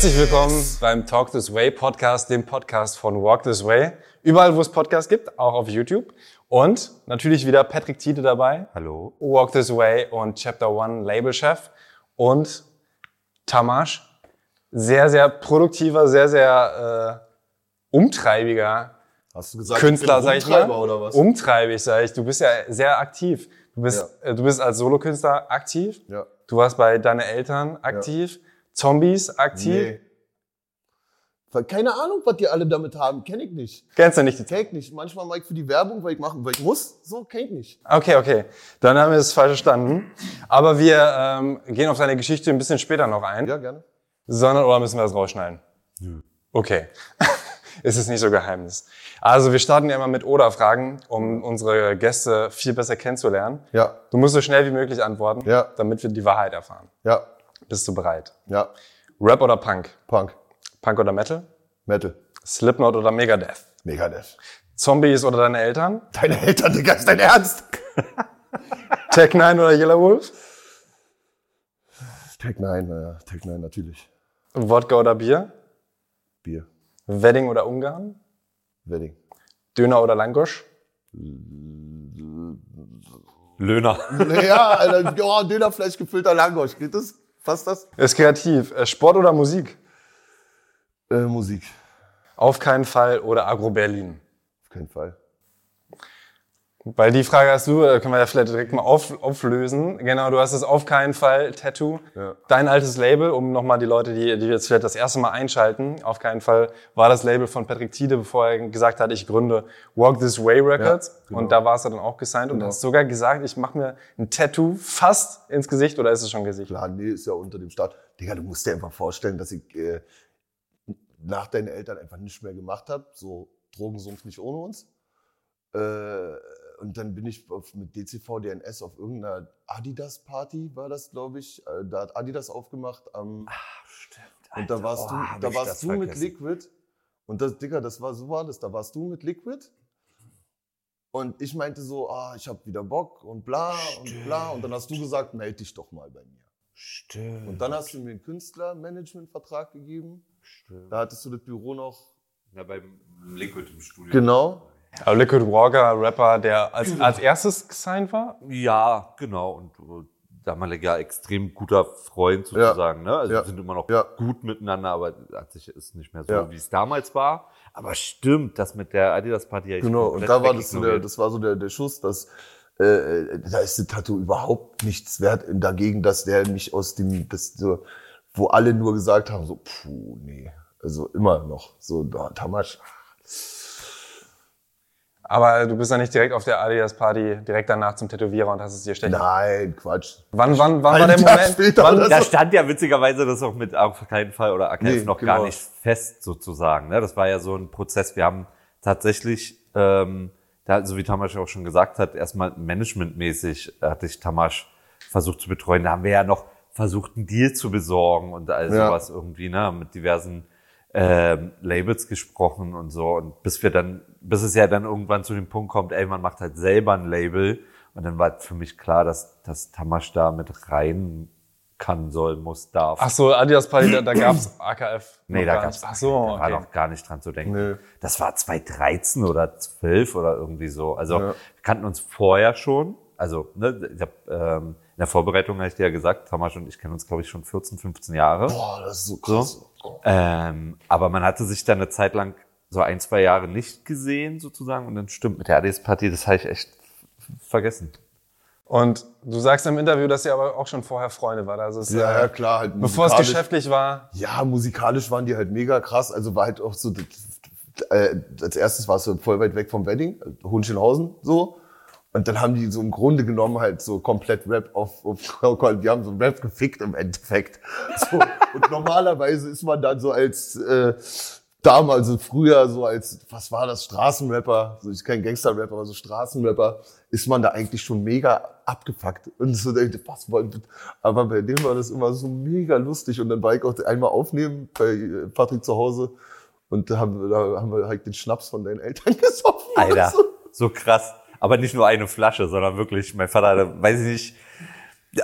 Herzlich willkommen beim Talk This Way Podcast, dem Podcast von Walk This Way. Überall, wo es Podcasts gibt, auch auf YouTube. Und natürlich wieder Patrick Tiede dabei. Hallo. Walk This Way und Chapter One Labelchef. Und Tamasch, sehr, sehr produktiver, sehr, sehr äh, umtreibiger Hast du gesagt, Künstler, sag ich mal. Oder was? Umtreibig, sag ich. Du bist ja sehr aktiv. Du bist, äh, du bist als Solokünstler aktiv. Ja. Du warst bei deine Eltern aktiv. Zombies aktiv. Nee. Weil Keine Ahnung, was die alle damit haben. Kenn ich nicht. Kennst du nicht die Kenn ich nicht. Manchmal mache ich für die Werbung, weil ich machen, weil ich muss. So, kenn ich nicht. Okay, okay. Dann haben wir es falsch verstanden. Aber wir ähm, gehen auf deine Geschichte ein bisschen später noch ein. Ja, gerne. Sondern, oder müssen wir das rausschneiden? Okay. es ist nicht so Geheimnis. Also wir starten ja immer mit Oder-Fragen, um unsere Gäste viel besser kennenzulernen. Ja, Du musst so schnell wie möglich antworten, Ja. damit wir die Wahrheit erfahren. ja, Bist du bereit? ja. Rap oder Punk? Punk, Punk oder Metal? Metal, Slipknot oder Megadeth? Megadeth. Zombies oder deine Eltern? Deine Eltern, Digga, ist dein Ernst? Tech 9 oder Yellow Wolf? Tech 9, naja, Tech 9 natürlich. Wodka oder Bier? Bier, Wedding oder Ungarn? Wedding. Döner oder Langosch? Löhner. Ja, Alter, ja, Dönerfleisch gefüllter Langosch. Geht das? Passt das? Ist kreativ. Äh, Sport oder Musik? Äh, Musik. Auf keinen Fall oder Agro Berlin? Auf keinen Fall. Weil die Frage hast du, äh, können wir ja vielleicht direkt mal auf, auflösen. Genau, du hast es auf keinen Fall Tattoo. Ja. Dein altes Label, um nochmal die Leute, die, die jetzt vielleicht das erste Mal einschalten, auf keinen Fall war das Label von Patrick Tiede, bevor er gesagt hat, ich gründe Walk This Way Records. Ja, genau. Und da warst du dann auch gesigned und Genau. hast sogar gesagt, ich mache mir ein Tattoo fast ins Gesicht oder ist es schon Gesicht? Klar, nee, ist ja unter dem Start. Digga, du musst dir einfach vorstellen, dass ich äh, nach deinen Eltern einfach nichts mehr gemacht habe. So Drogensumpf nicht ohne uns. Äh, und dann bin ich auf, mit DCV DNS auf irgendeiner Adidas-Party, war das, glaube ich. Äh, da hat Adidas aufgemacht am. Stimmt. und da warst oh, du, da warst du mit vergessen. Liquid. Und das, Digga, das war so war das. Da warst du mit Liquid. Und ich meinte so, ah, ich habe wieder Bock und bla und bla. Und dann hast du gesagt, melde dich doch mal bei mir. Stimmt. Und dann hast du mir einen Künstlermanagementvertrag gegeben. Stimmt. Da hattest du das Büro noch. Ja, beim Liquid im Studio. Genau. Aber Liquid Walker, Rapper, der als, als erstes gesigned war? Ja, genau. Und äh, damaliger extrem guter Freund sozusagen. Ne? Also Ja. wir sind immer noch Ja. gut miteinander, aber hat sich ist nicht mehr so, Ja. wie es damals war. Aber stimmt, das mit der Adidas Party. ich Genau. Und komplett da war das so der, das war so der, der Schuss, dass äh, da ist das Tattoo überhaupt nichts wert dagegen, dass der mich aus dem, das so, wo alle nur gesagt haben, so, puh, nee. Also immer noch. So, da, Tamasch. Aber du bist ja nicht direkt auf der Adidas Party, direkt danach zum Tätowierer und hast es dir stechen. Nein, Quatsch. Wann, wann, wann war der Tag Moment? wann, Da stand ja witzigerweise das auch mit auf keinen Fall oder AKF Nee, noch genau. gar nicht fest sozusagen. Ne? Das war ja so ein Prozess. Wir haben tatsächlich, ähm, da, so wie Tamasch auch schon gesagt hat, erstmal managementmäßig hatte ich Tamasch versucht zu betreuen. Da haben wir ja noch versucht, einen Deal zu besorgen und all Ja. sowas irgendwie, ne? mit diversen ähm, Labels gesprochen und so. Und bis wir dann, bis es ja dann irgendwann zu dem Punkt kommt, ey, man macht halt selber ein Label. Und dann war für mich klar, dass, dass Tamasch da mit rein kann, soll, muss, darf. Ach so, Adidas Party, da, da gab's AKF. nee, da gab's. Ach so, da war okay. noch gar nicht dran zu denken. Nee. Das war 2013 oder 12 oder irgendwie so. Also Ja. wir kannten uns vorher schon. Also ne, ich hab, ähm, in der Vorbereitung habe ich dir ja gesagt, Tamasch und ich kennen uns, glaube ich, schon 14, 15 Jahre. Boah, das ist so krass. Ähm, aber man hatte sich dann eine Zeit lang so ein, zwei Jahre nicht gesehen sozusagen und dann stimmt mit der ADS-Party, das habe ich echt vergessen. Und du sagst im Interview, dass ihr aber auch schon vorher Freunde wart. Also es, Ja, ja, klar. Halt bevor es musikalisch- geschäftlich war. Ja, musikalisch waren die halt mega krass. Also war halt auch so, äh, als erstes warst du voll weit weg vom Wedding, Hohenschönhausen, so. Und dann haben die so im Grunde genommen halt so komplett Rap auf, auf die haben so Rap gefickt im Endeffekt. So. Und normalerweise ist man dann so als, äh, damals, früher so als, was war das, Straßenrapper, so ich kein Gangsterrapper, aber so Straßenrapper, ist man da eigentlich schon mega abgefuckt. Und so, denkt, was wollen, aber bei dem war das immer so mega lustig. Und dann war ich auch einmal aufnehmen bei äh, Patrick zu Hause und da haben, wir- da haben wir halt den Schnaps von deinen Eltern gesoffen. Alter, So. so krass. Aber nicht nur eine Flasche, sondern wirklich, mein Vater weiß ich nicht,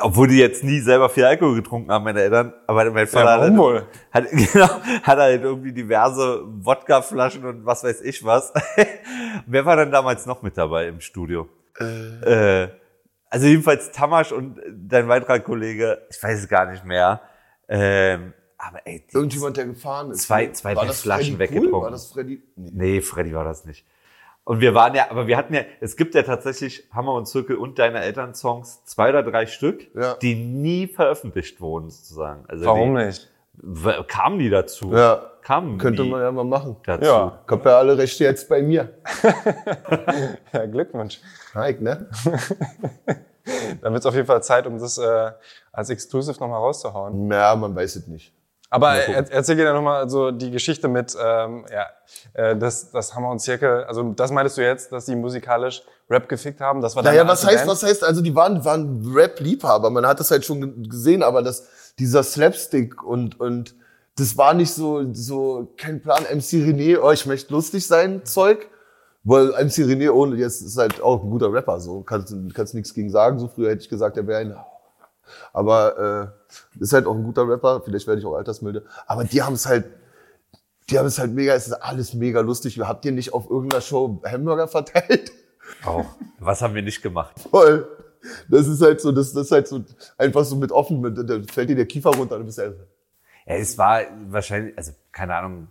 Obwohl die jetzt nie selber viel Alkohol getrunken haben, meine Eltern. Aber mein Vater Ja, warum hat, wohl? hat, genau, hat halt irgendwie diverse Wodkaflaschen und was weiß ich was. Wer war denn damals noch mit dabei im Studio? Äh, also jedenfalls Tamasch und dein weiterer Kollege, ich weiß es gar nicht mehr. Ähm, aber ey, Irgendjemand, der gefahren ist. Zwei- zwei War das Flaschen Freddy weggetrunken. Cool? War das Freddy? Nee. Nee, Freddy war das nicht. Und wir waren ja, aber wir hatten ja, es gibt ja tatsächlich Hammer und Zirkel und deine Eltern Songs, zwei oder drei Stück, Ja. die nie veröffentlicht wurden, sozusagen. Also Warum die, nicht? Kamen die dazu? Ja. Kamen Könnte man ja mal machen. dazu? Ja. Hab ja alle Rechte jetzt bei mir. Ja, Glückwunsch. Heik, ne? Dann wird es auf jeden Fall Zeit, um das äh, als Exclusive nochmal rauszuhauen. Ja, man weiß es nicht. Aber er, erzähl dir nochmal so die Geschichte mit, ähm, ja, äh, das, das Hammer und Zirkel. Also das meintest du jetzt, dass die musikalisch Rap gefickt haben? Das war Naja, was heißt, Band? was heißt, also die waren, waren Rap-Liebhaber. Man hat das halt schon ge- gesehen, aber das, dieser Slapstick und, und das war nicht so, so, kein Plan, MC René, oh, ich möchte lustig sein, Zeug. Weil MC René ohne, jetzt ist halt auch ein guter Rapper, so, kannst, kannst nichts gegen sagen. So früher hätte ich gesagt, er wäre ein, aber, äh, ist halt auch ein guter Rapper, vielleicht werde ich auch altersmilde. Aber die haben es halt, die haben es halt mega, es ist alles mega lustig. Habt ihr nicht auf irgendeiner Show Hamburger verteilt? Auch. Was haben wir nicht gemacht? Voll. Das ist halt so, das, das ist halt so, einfach so mit offen, mit, da fällt dir der Kiefer runter, du bist ja, Ja, es war wahrscheinlich, also keine Ahnung,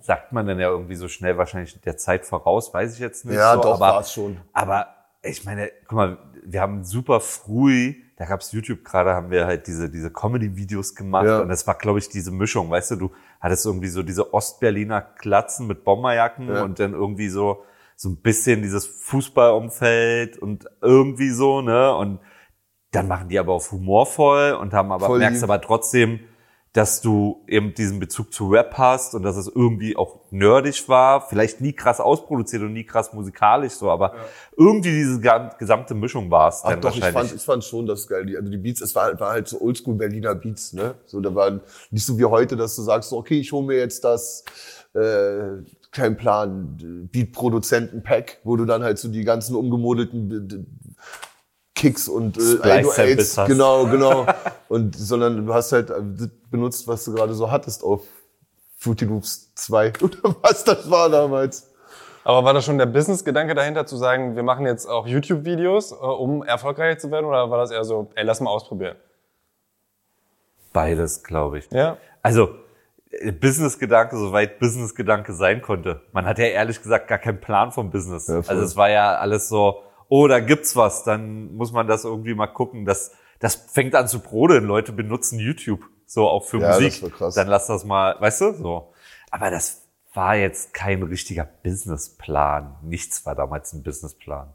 sagt man dann ja irgendwie so schnell wahrscheinlich der Zeit voraus, weiß ich jetzt nicht. Ja, so, doch, aber, war's schon. Aber ich meine, guck mal, wir haben super früh, da gab's YouTube gerade, haben wir halt diese, diese Comedy-Videos gemacht Ja. und das war, glaube ich, diese Mischung, weißt du, du hattest irgendwie so diese Ostberliner Klatzen mit Bomberjacken Ja. und dann irgendwie so, so ein bisschen dieses Fußballumfeld und irgendwie so, ne, und dann machen die aber auf humorvoll und haben aber, Voll merkst aber trotzdem, dass du eben diesen Bezug zu Rap hast und dass es irgendwie auch nerdig war, vielleicht nie krass ausproduziert und nie krass musikalisch so, aber irgendwie diese gesamte Mischung war es Ach dann doch, ich wahrscheinlich. fand, ich fand schon das geil. Die, also die Beats, es war, war halt so oldschool Berliner Beats, ne? So, da waren nicht so wie heute, dass du sagst, so, okay, ich hole mir jetzt das, äh, kein Plan, Beat-Produzenten-Pack, wo du dann halt so die ganzen umgemodelten Kicks und äh, Splice-Samples 808s, hast. genau, genau. und, sondern du hast halt äh, benutzt, was du gerade so hattest auf Fruity Loops 2 oder was das war damals. Aber war das schon der Business-Gedanke dahinter, zu sagen, wir machen jetzt auch YouTube-Videos, äh, um erfolgreich zu werden? Oder war das eher so, ey, lass mal ausprobieren? Beides, glaube ich. Ja. Also, äh, Business-Gedanke, soweit Business-Gedanke sein konnte. Man hat ja ehrlich gesagt gar keinen Plan vom Business. Ja, also es war ja alles so, oh, da gibt's was, dann muss man das irgendwie mal gucken. Das, das fängt an zu brodeln. Leute benutzen YouTube. So auch für Ja, das Musik. war krass. Dann lass das mal, weißt du, so. Aber das war jetzt kein richtiger Businessplan. Nichts war damals ein Businessplan.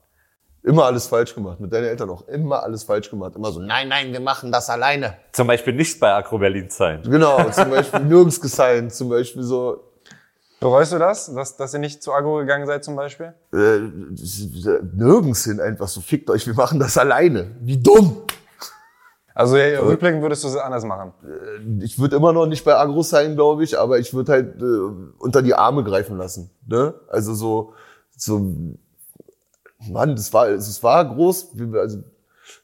Immer alles falsch gemacht. Mit deinen Eltern auch immer alles falsch gemacht. Immer so, nein, nein, wir machen das alleine. Zum Beispiel nicht bei Agro Berlin sein. Genau, zum Beispiel nirgends gesigned. Zum Beispiel so, Bereust du das, dass, dass ihr nicht zu Agro gegangen seid zum Beispiel? äh, nirgends hin. Einfach so, fickt euch, wir machen das alleine. Wie dumm. Also ja, rückblickend würdest du es anders machen. Ich würde immer noch nicht bei Agro sein, glaube ich, aber ich würde halt äh, unter die Arme greifen lassen. Ne? Also so, so, Mann, das war, es war groß. Also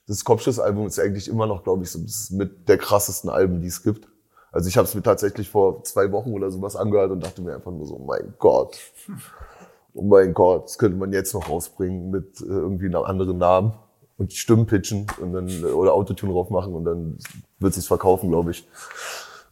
das Kopfschussalbum ist eigentlich immer noch, glaube ich, so das ist mit der krassesten Alben, die es gibt. Also ich habe es mir tatsächlich vor zwei Wochen oder sowas angehört und dachte mir einfach nur so, mein Gott, oh mein Gott, das könnte man jetzt noch rausbringen mit äh, irgendwie einem anderen Namen und Stimmen pitchen und dann äh, oder Autotune drauf machen und dann wird sich's verkaufen, glaube ich.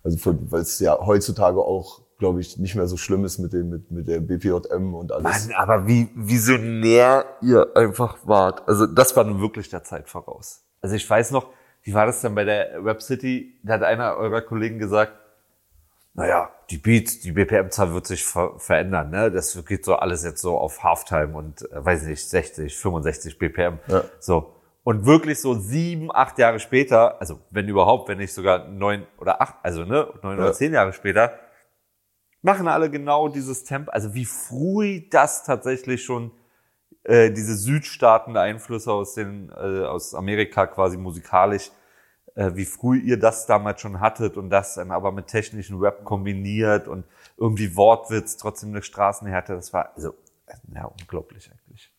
Also weil es ja heutzutage auch, glaube ich, nicht mehr so schlimm ist mit dem mit mit der BPJM und alles. Mann, aber wie visionär ihr einfach wart. Also das war nun wirklich der Zeit voraus. Also ich weiß noch, wie war das denn bei der Rap City? Da hat einer eurer Kollegen gesagt, naja, die Beats, die BPM-Zahl wird sich ver verändern. Ne? Das geht so alles jetzt so auf Halftime und, äh, weiß nicht, 60, 65 BPM. Ja. So. Und wirklich so sieben, acht Jahre später, also wenn überhaupt, wenn nicht sogar neun oder acht, also ne, neun Ja. oder zehn Jahre später, machen alle genau dieses Tempo. Also wie früh das tatsächlich schon äh, diese Südstaaten Einflüsse aus den äh, aus Amerika quasi musikalisch, äh, wie früh ihr das damals schon hattet und das dann aber mit technischen Rap kombiniert und irgendwie Wortwitz, trotzdem eine Straßenhärte. Das war also ja unglaublich eigentlich.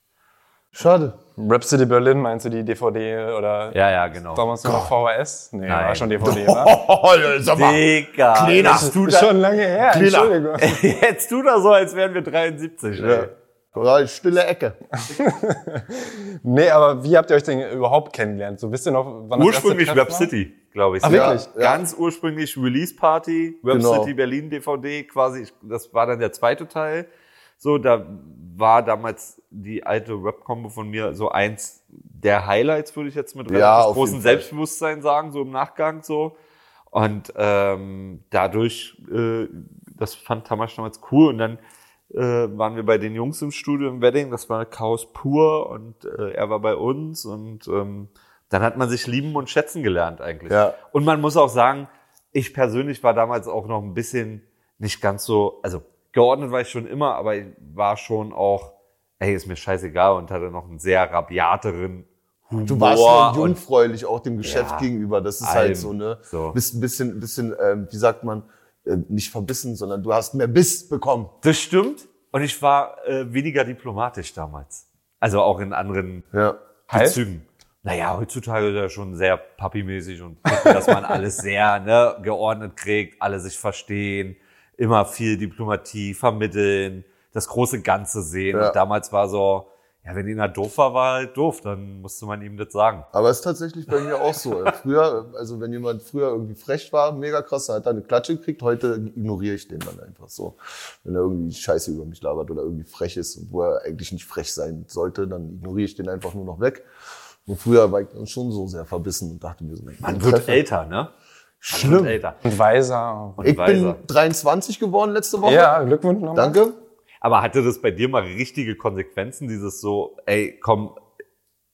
Schade. Rhapsody Berlin, meinst du die DVD oder Ja, ja, genau. damals noch VHS? Nee, war Nein. schon DVD, wa? Oh, sag mal. Digga. Kleiner. Tu, Ist schon lange her, Kleiner. Entschuldigung. jetzt tu da so, als wären wir 73. Ja. Ey. Ja, stille Ecke. Nee, aber wie habt ihr euch denn überhaupt kennengelernt? So wisst ihr noch, wann das Ursprünglich war? City, glaube ich. Ah, wirklich? Ja. Ganz ursprünglich Release Party, Rap Genau. City Berlin DVD quasi. Ich- Das war dann der zweite Teil. So, da war damals die alte Rap-Combo von mir so eins der Highlights, würde ich jetzt mit Ja, großem. Selbstbewusstsein sagen, so im Nachgang so. Und ähm, dadurch, äh, das fand Tamasch damals cool. Und dann äh, waren wir bei den Jungs im Studio im Wedding. Das war Chaos pur und äh, er war bei uns. Und ähm, dann hat man sich lieben und schätzen gelernt eigentlich. Ja. Und man muss auch sagen, ich persönlich war damals auch noch ein bisschen nicht ganz so, also geordnet war ich schon immer, aber ich war schon auch, ey, ist mir scheißegal und hatte noch einen sehr rabiateren Humor. Du warst und jungfräulich auch dem Geschäft Ja, gegenüber. Das ist allem. halt so, ne? So. Bist ein bisschen, bisschen, ähm, wie sagt man, nicht verbissen, sondern du hast mehr Biss bekommen. Das stimmt. Und ich war äh, weniger diplomatisch damals. Also auch in anderen Ja. Bezügen. Naja, heutzutage ist er schon sehr pappymäßig und gucken, dass man alles sehr ne, geordnet kriegt, alle sich verstehen, immer viel Diplomatie vermitteln, das große Ganze sehen. Ja. Und damals war so, ja, wenn einer doof war, war halt doof, dann musste man ihm das sagen. Aber es ist tatsächlich bei mir auch so. Früher, also wenn jemand früher irgendwie frech war, mega krass, dann hat er eine Klatsche gekriegt. Heute ignoriere ich den dann einfach so. Wenn er irgendwie Scheiße über mich labert oder irgendwie frech ist, wo er eigentlich nicht frech sein sollte, dann ignoriere ich den einfach nur noch weg. Und früher war ich dann schon so sehr verbissen und dachte mir so, Man wird älter, ne? Schlimm. Älter. Und weiser. Und Ich weiser. bin 23 geworden letzte Woche. Ja, Glückwunsch nochmal. Danke. Aber hatte das bei dir mal richtige Konsequenzen, dieses so, ey, komm,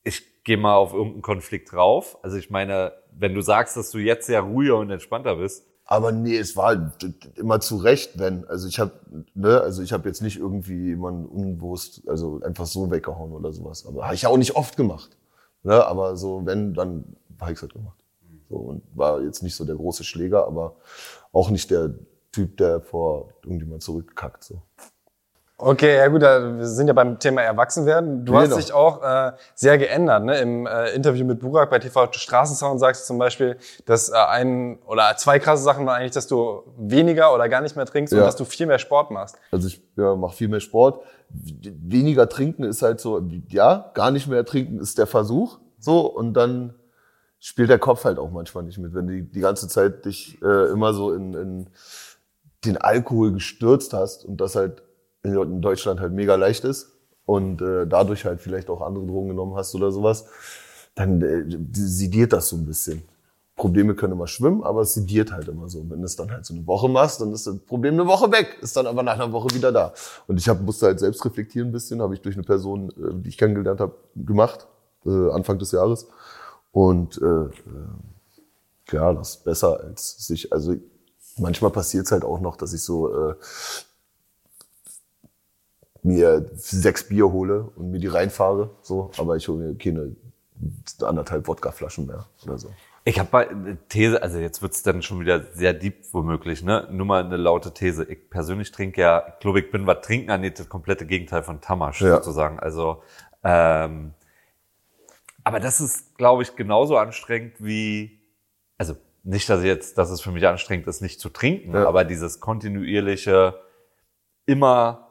ich gehe mal auf irgendeinen Konflikt drauf? Also ich meine, wenn du sagst, dass du jetzt sehr ruhiger und entspannter bist, Aber nee, es war d- immer zu Recht, wenn. Also ich habe, ne, also ich habe jetzt nicht irgendwie jemanden unbewusst, also einfach so weggehauen oder sowas. Aber habe ich ja auch nicht oft gemacht. Ne, aber so, wenn, dann habe ich halt gemacht. So, und war jetzt nicht so der große Schläger, aber auch nicht der Typ, der vor irgendjemand zurückkackt. So. Okay, ja gut, da, wir sind ja beim Thema Erwachsenwerden. Du Genau. hast dich auch äh, sehr geändert. Ne? Im äh, Interview mit Burak bei TV Straßensound sagst du zum Beispiel, dass äh, ein oder zwei krasse Sachen waren eigentlich, dass du weniger oder gar nicht mehr trinkst und Ja. dass du viel mehr Sport machst. Also ich ja, mache viel mehr Sport. Weniger trinken ist halt so, ja, gar nicht mehr trinken ist der Versuch. So, und dann spielt der Kopf halt auch manchmal nicht mit. Wenn du die, die ganze Zeit dich äh, immer so in, in den Alkohol gestürzt hast und das halt in Deutschland halt mega leicht ist und äh, dadurch halt vielleicht auch andere Drogen genommen hast oder sowas, dann äh, sediert das so ein bisschen. Probleme können immer schwimmen, aber es sediert halt immer so. Und wenn du es dann halt so eine Woche machst, dann ist das Problem eine Woche weg, ist dann aber nach einer Woche wieder da. Und ich hab, musste halt selbst reflektieren ein bisschen, habe ich durch eine Person, äh, die ich kennengelernt habe, gemacht, äh, Anfang des Jahres. Und äh, äh, ja, das ist besser als sich, also manchmal passiert es halt auch noch, dass ich so äh, mir sechs Bier hole und mir die reinfahre, so, aber ich hole mir keine anderthalb Wodkaflaschen mehr oder so. Ich habe mal eine These, also jetzt wird's dann schon wieder sehr deep womöglich, ne? Nur mal eine laute These. Ich persönlich trinke ja, ich glaube, ich bin, was Trinken angeht, das komplette Gegenteil von Tamasch Ja. sozusagen. Also, ähm, aber das ist, glaube ich, genauso anstrengend wie, also nicht, dass ich jetzt, dass es für mich anstrengend ist, nicht zu trinken, Ja. aber dieses kontinuierliche, immer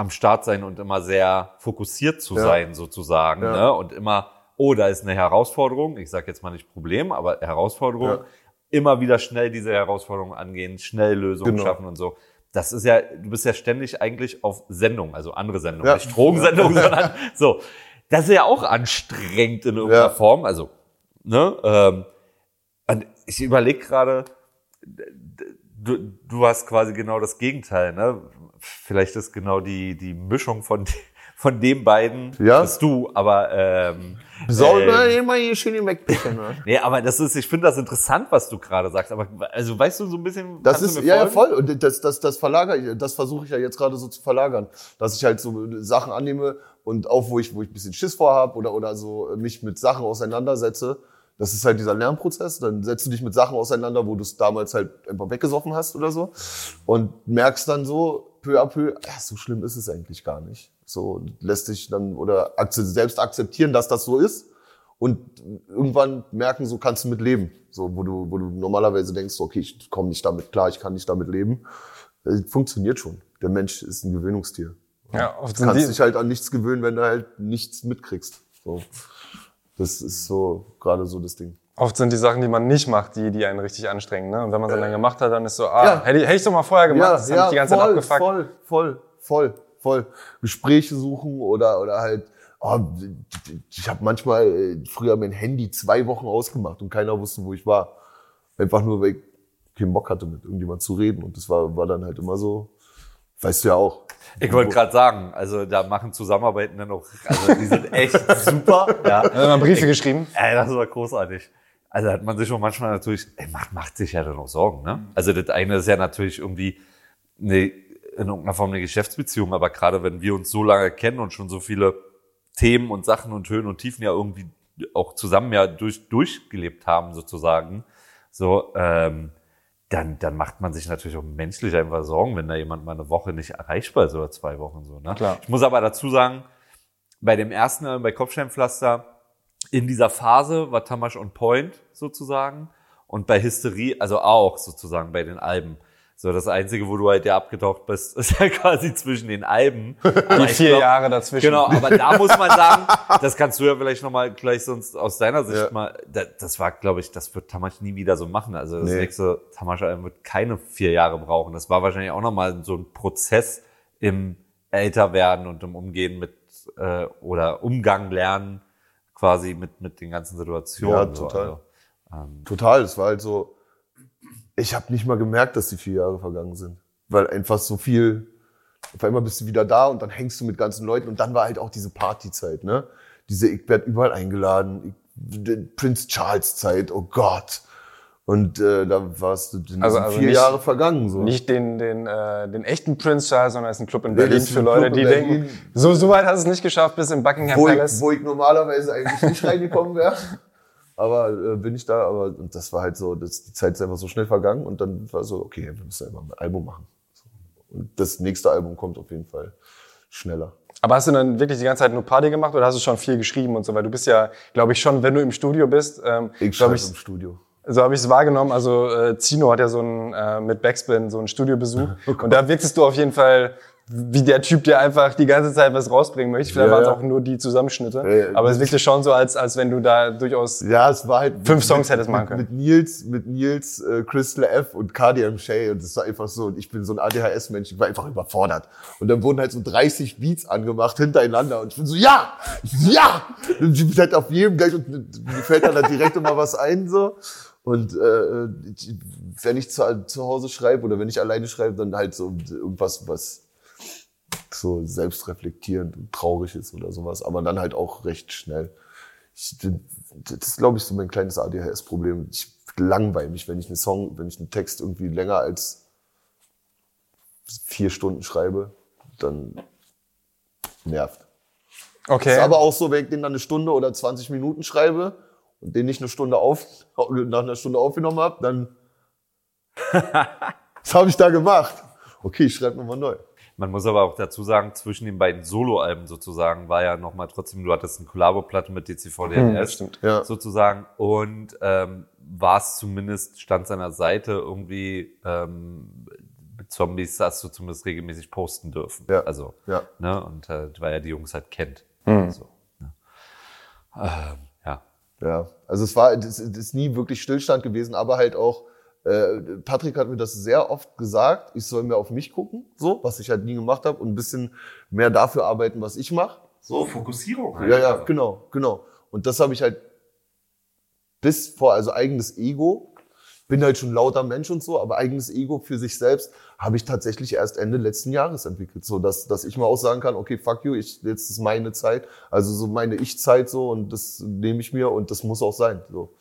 am Start sein und immer sehr fokussiert zu Ja. sein, sozusagen, Ja. ne? Und immer, oh, da ist eine Herausforderung, ich sage jetzt mal nicht Problem, aber Herausforderung, Ja. immer wieder schnell diese Herausforderung angehen, schnell Lösungen Genau. schaffen und so. Das ist ja, du bist ja ständig eigentlich auf Sendung, also andere Sendungen, Ja. nicht Drogensendungen, sondern so. Das ist ja auch anstrengend in irgendeiner. Form, also, ne? Ähm, und ich überlege gerade, du, du hast quasi genau das Gegenteil, ne? Vielleicht ist genau die, die Mischung von, von den beiden Ja. bist du, aber ähm, Soll ähm, immer hier schön wegpicken, ne? Nee, aber das ist, ich finde das interessant, was du gerade sagst. Aber also weißt du so ein bisschen. Das ist ja, ja voll und das das das verlagere ich, das versuche ich ja jetzt gerade so zu verlagern, dass ich halt so Sachen annehme und auch wo ich wo ich ein bisschen Schiss vorhab oder oder so mich mit Sachen auseinandersetze. Das ist halt dieser Lernprozess. Dann setzt du dich mit Sachen auseinander, wo du es damals halt einfach weggesoffen hast oder so und merkst dann so peu à peu, ja, so schlimm ist es eigentlich gar nicht. So lässt sich dann oder selbst akzeptieren, dass das so ist. Und irgendwann merken, so kannst du mit leben. So, wo du, wo du normalerweise denkst, okay, ich komme nicht damit klar, ich kann nicht damit leben. Äh, Funktioniert schon. Der Mensch ist ein Gewöhnungstier. Ja, oft Du kannst dich halt an nichts gewöhnen, wenn du halt nichts mitkriegst. So. Das ist so gerade so das Ding. Oft sind die Sachen, die man nicht macht, die, die einen richtig anstrengen. Ne? Und wenn man sie dann gemacht hat, dann ist so, ah, Ja. hätte, ich- hätte ich doch mal vorher gemacht, das hat mich die ganze Zeit voll, abgefuckt. voll, voll, voll, voll. Gespräche suchen oder oder halt. Oh, ich habe manchmal äh, früher mein Handy zwei Wochen ausgemacht und keiner wusste, wo ich war. Einfach nur, weil ich keinen Bock hatte, mit irgendjemand zu reden. Und das war, war dann halt immer so, weißt du ja auch. Ich wollte gerade sagen, also da machen Zusammenarbeiten dann auch, also die sind echt super. Ja. Dann hat man Briefe geschrieben. Ey, das war großartig. Also hat man sich schon manchmal natürlich, ey, macht, macht sich ja dann auch Sorgen, ne? Also das eine ist ja natürlich irgendwie eine, in irgendeiner Form eine Geschäftsbeziehung, aber gerade wenn wir uns so lange kennen und schon so viele Themen und Sachen und Höhen und Tiefen ja irgendwie auch zusammen ja durch, durchgelebt haben sozusagen, so, ähm, dann, dann macht man sich natürlich auch menschlich einfach Sorgen, wenn da jemand mal eine Woche nicht erreichbar ist oder zwei Wochen so. Ne? Klar. Ich muss aber dazu sagen, bei dem ersten Album, bei Kopfsteinpflaster, in dieser Phase war Tamasch on point sozusagen und bei Hysterie, also auch sozusagen bei den Alben. So, das Einzige, wo du halt ja abgetaucht bist, ist ja quasi zwischen den Alben. Die vier Jahre dazwischen. Genau, aber da muss man sagen, das kannst du ja vielleicht nochmal gleich sonst aus deiner Sicht Ja. mal, da, das war, glaube ich, das wird Tamasch nie wieder so machen. Also das Nee. nächste Tamasch-Album wird keine vier Jahre brauchen. Das war wahrscheinlich auch nochmal so ein Prozess im Älterwerden und im Umgehen mit, äh, oder Umgang lernen quasi mit, mit den ganzen Situationen. Ja, so. total. Also, ähm, Total, es war halt so, ich habe nicht mal gemerkt, dass die vier Jahre vergangen sind. Weil einfach so viel, auf einmal bist du wieder da und dann hängst du mit ganzen Leuten und dann war halt auch diese Partyzeit, ne? Diese, ich werd überall eingeladen, Prince Charles Zeit, oh Gott. Und äh, da warst du Also- also vier nicht- Jahre vergangen. So. Nicht den, den, äh, den echten Prince Charles, sondern es ist ein Club in Berlin ist für Leute, in die Berlin. denken, so, so weit hast du es nicht geschafft bis im Buckingham wo, ich, Palace. wo ich normalerweise eigentlich nicht reingekommen wäre. Aber äh, bin ich da, aber und das war halt so, das, die Zeit ist einfach so schnell vergangen und dann war so, okay, wir müssen einfach ein Album machen. Und das nächste Album kommt auf jeden Fall schneller. Aber hast du dann wirklich die ganze Zeit nur Party gemacht oder hast du schon viel geschrieben und so? Weil du bist ja, glaube ich, schon, wenn du im Studio bist, ähm, Ich schreibe ich, im Studio. So habe ich es wahrgenommen. Also äh, Zino hat ja so einen äh, mit Backspin so einen Studiobesuch Oh und da wirktest du auf jeden Fall wie der Typ, der einfach die ganze Zeit was rausbringen möchte. Vielleicht Ja, waren es ja. auch nur die Zusammenschnitte, Ja, aber es wirkte schon so, als als wenn du da durchaus Ja, es war halt Fünf Songs hättest machen mit, können. Mit Nils, mit Nils, äh, Crystal F und KDM Shay und das war einfach so. Und ich bin so ein ADHS-Mensch, ich war einfach überfordert. Und dann wurden halt so 30 Beats angemacht hintereinander und ich bin so, ja, ja. Und ich bin halt auf jedem gleich und mir fällt dann, halt direkt immer was ein so. Und äh, wenn ich zu, zu Hause schreibe oder wenn ich alleine schreibe, dann halt so irgendwas, was so selbstreflektierend und traurig ist oder sowas, aber dann halt auch recht schnell. Ich, das ist, glaube ich, so mein kleines ADHS-Problem. Ich langweile mich, wenn ich einen Song, wenn ich einen Text irgendwie länger als vier Stunden schreibe, dann nervt. okay. Ist aber auch so, wenn ich den dann eine Stunde oder 20 Minuten schreibe und den nicht eine Stunde auf, nach einer Stunde aufgenommen habe, dann was habe ich da gemacht? Okay, ich schreibe nochmal neu. Man muss aber auch dazu sagen, zwischen den beiden Soloalben sozusagen war ja nochmal trotzdem, du hattest eine Kollabo-Platte mit DCV Hm, DNS. Ja. sozusagen und ähm, war es zumindest, stand seiner Seite irgendwie ähm, mit Zombies, hast du zumindest regelmäßig posten dürfen. Ja. Also, Ja. ne, und äh, weil er die Jungs halt kennt. Hm. So, ne. ähm, ja. Also es war, das ist nie wirklich Stillstand gewesen, aber halt auch, äh, Patrick hat mir das sehr oft gesagt, ich soll mehr auf mich gucken, so, was ich halt nie gemacht habe und ein bisschen mehr dafür arbeiten, was ich mache. So, Fokussierung. halt. Ja, ja, genau, genau. Und das habe ich halt bis vor, also eigenes Ego, bin halt schon lauter Mensch und so, aber eigenes Ego für sich selbst habe ich tatsächlich erst Ende letzten Jahres entwickelt, so dass, dass ich mal auch sagen kann, okay, fuck you, ich, jetzt ist meine Zeit, also so meine Ich-Zeit so und das nehme ich mir und das muss auch sein, so.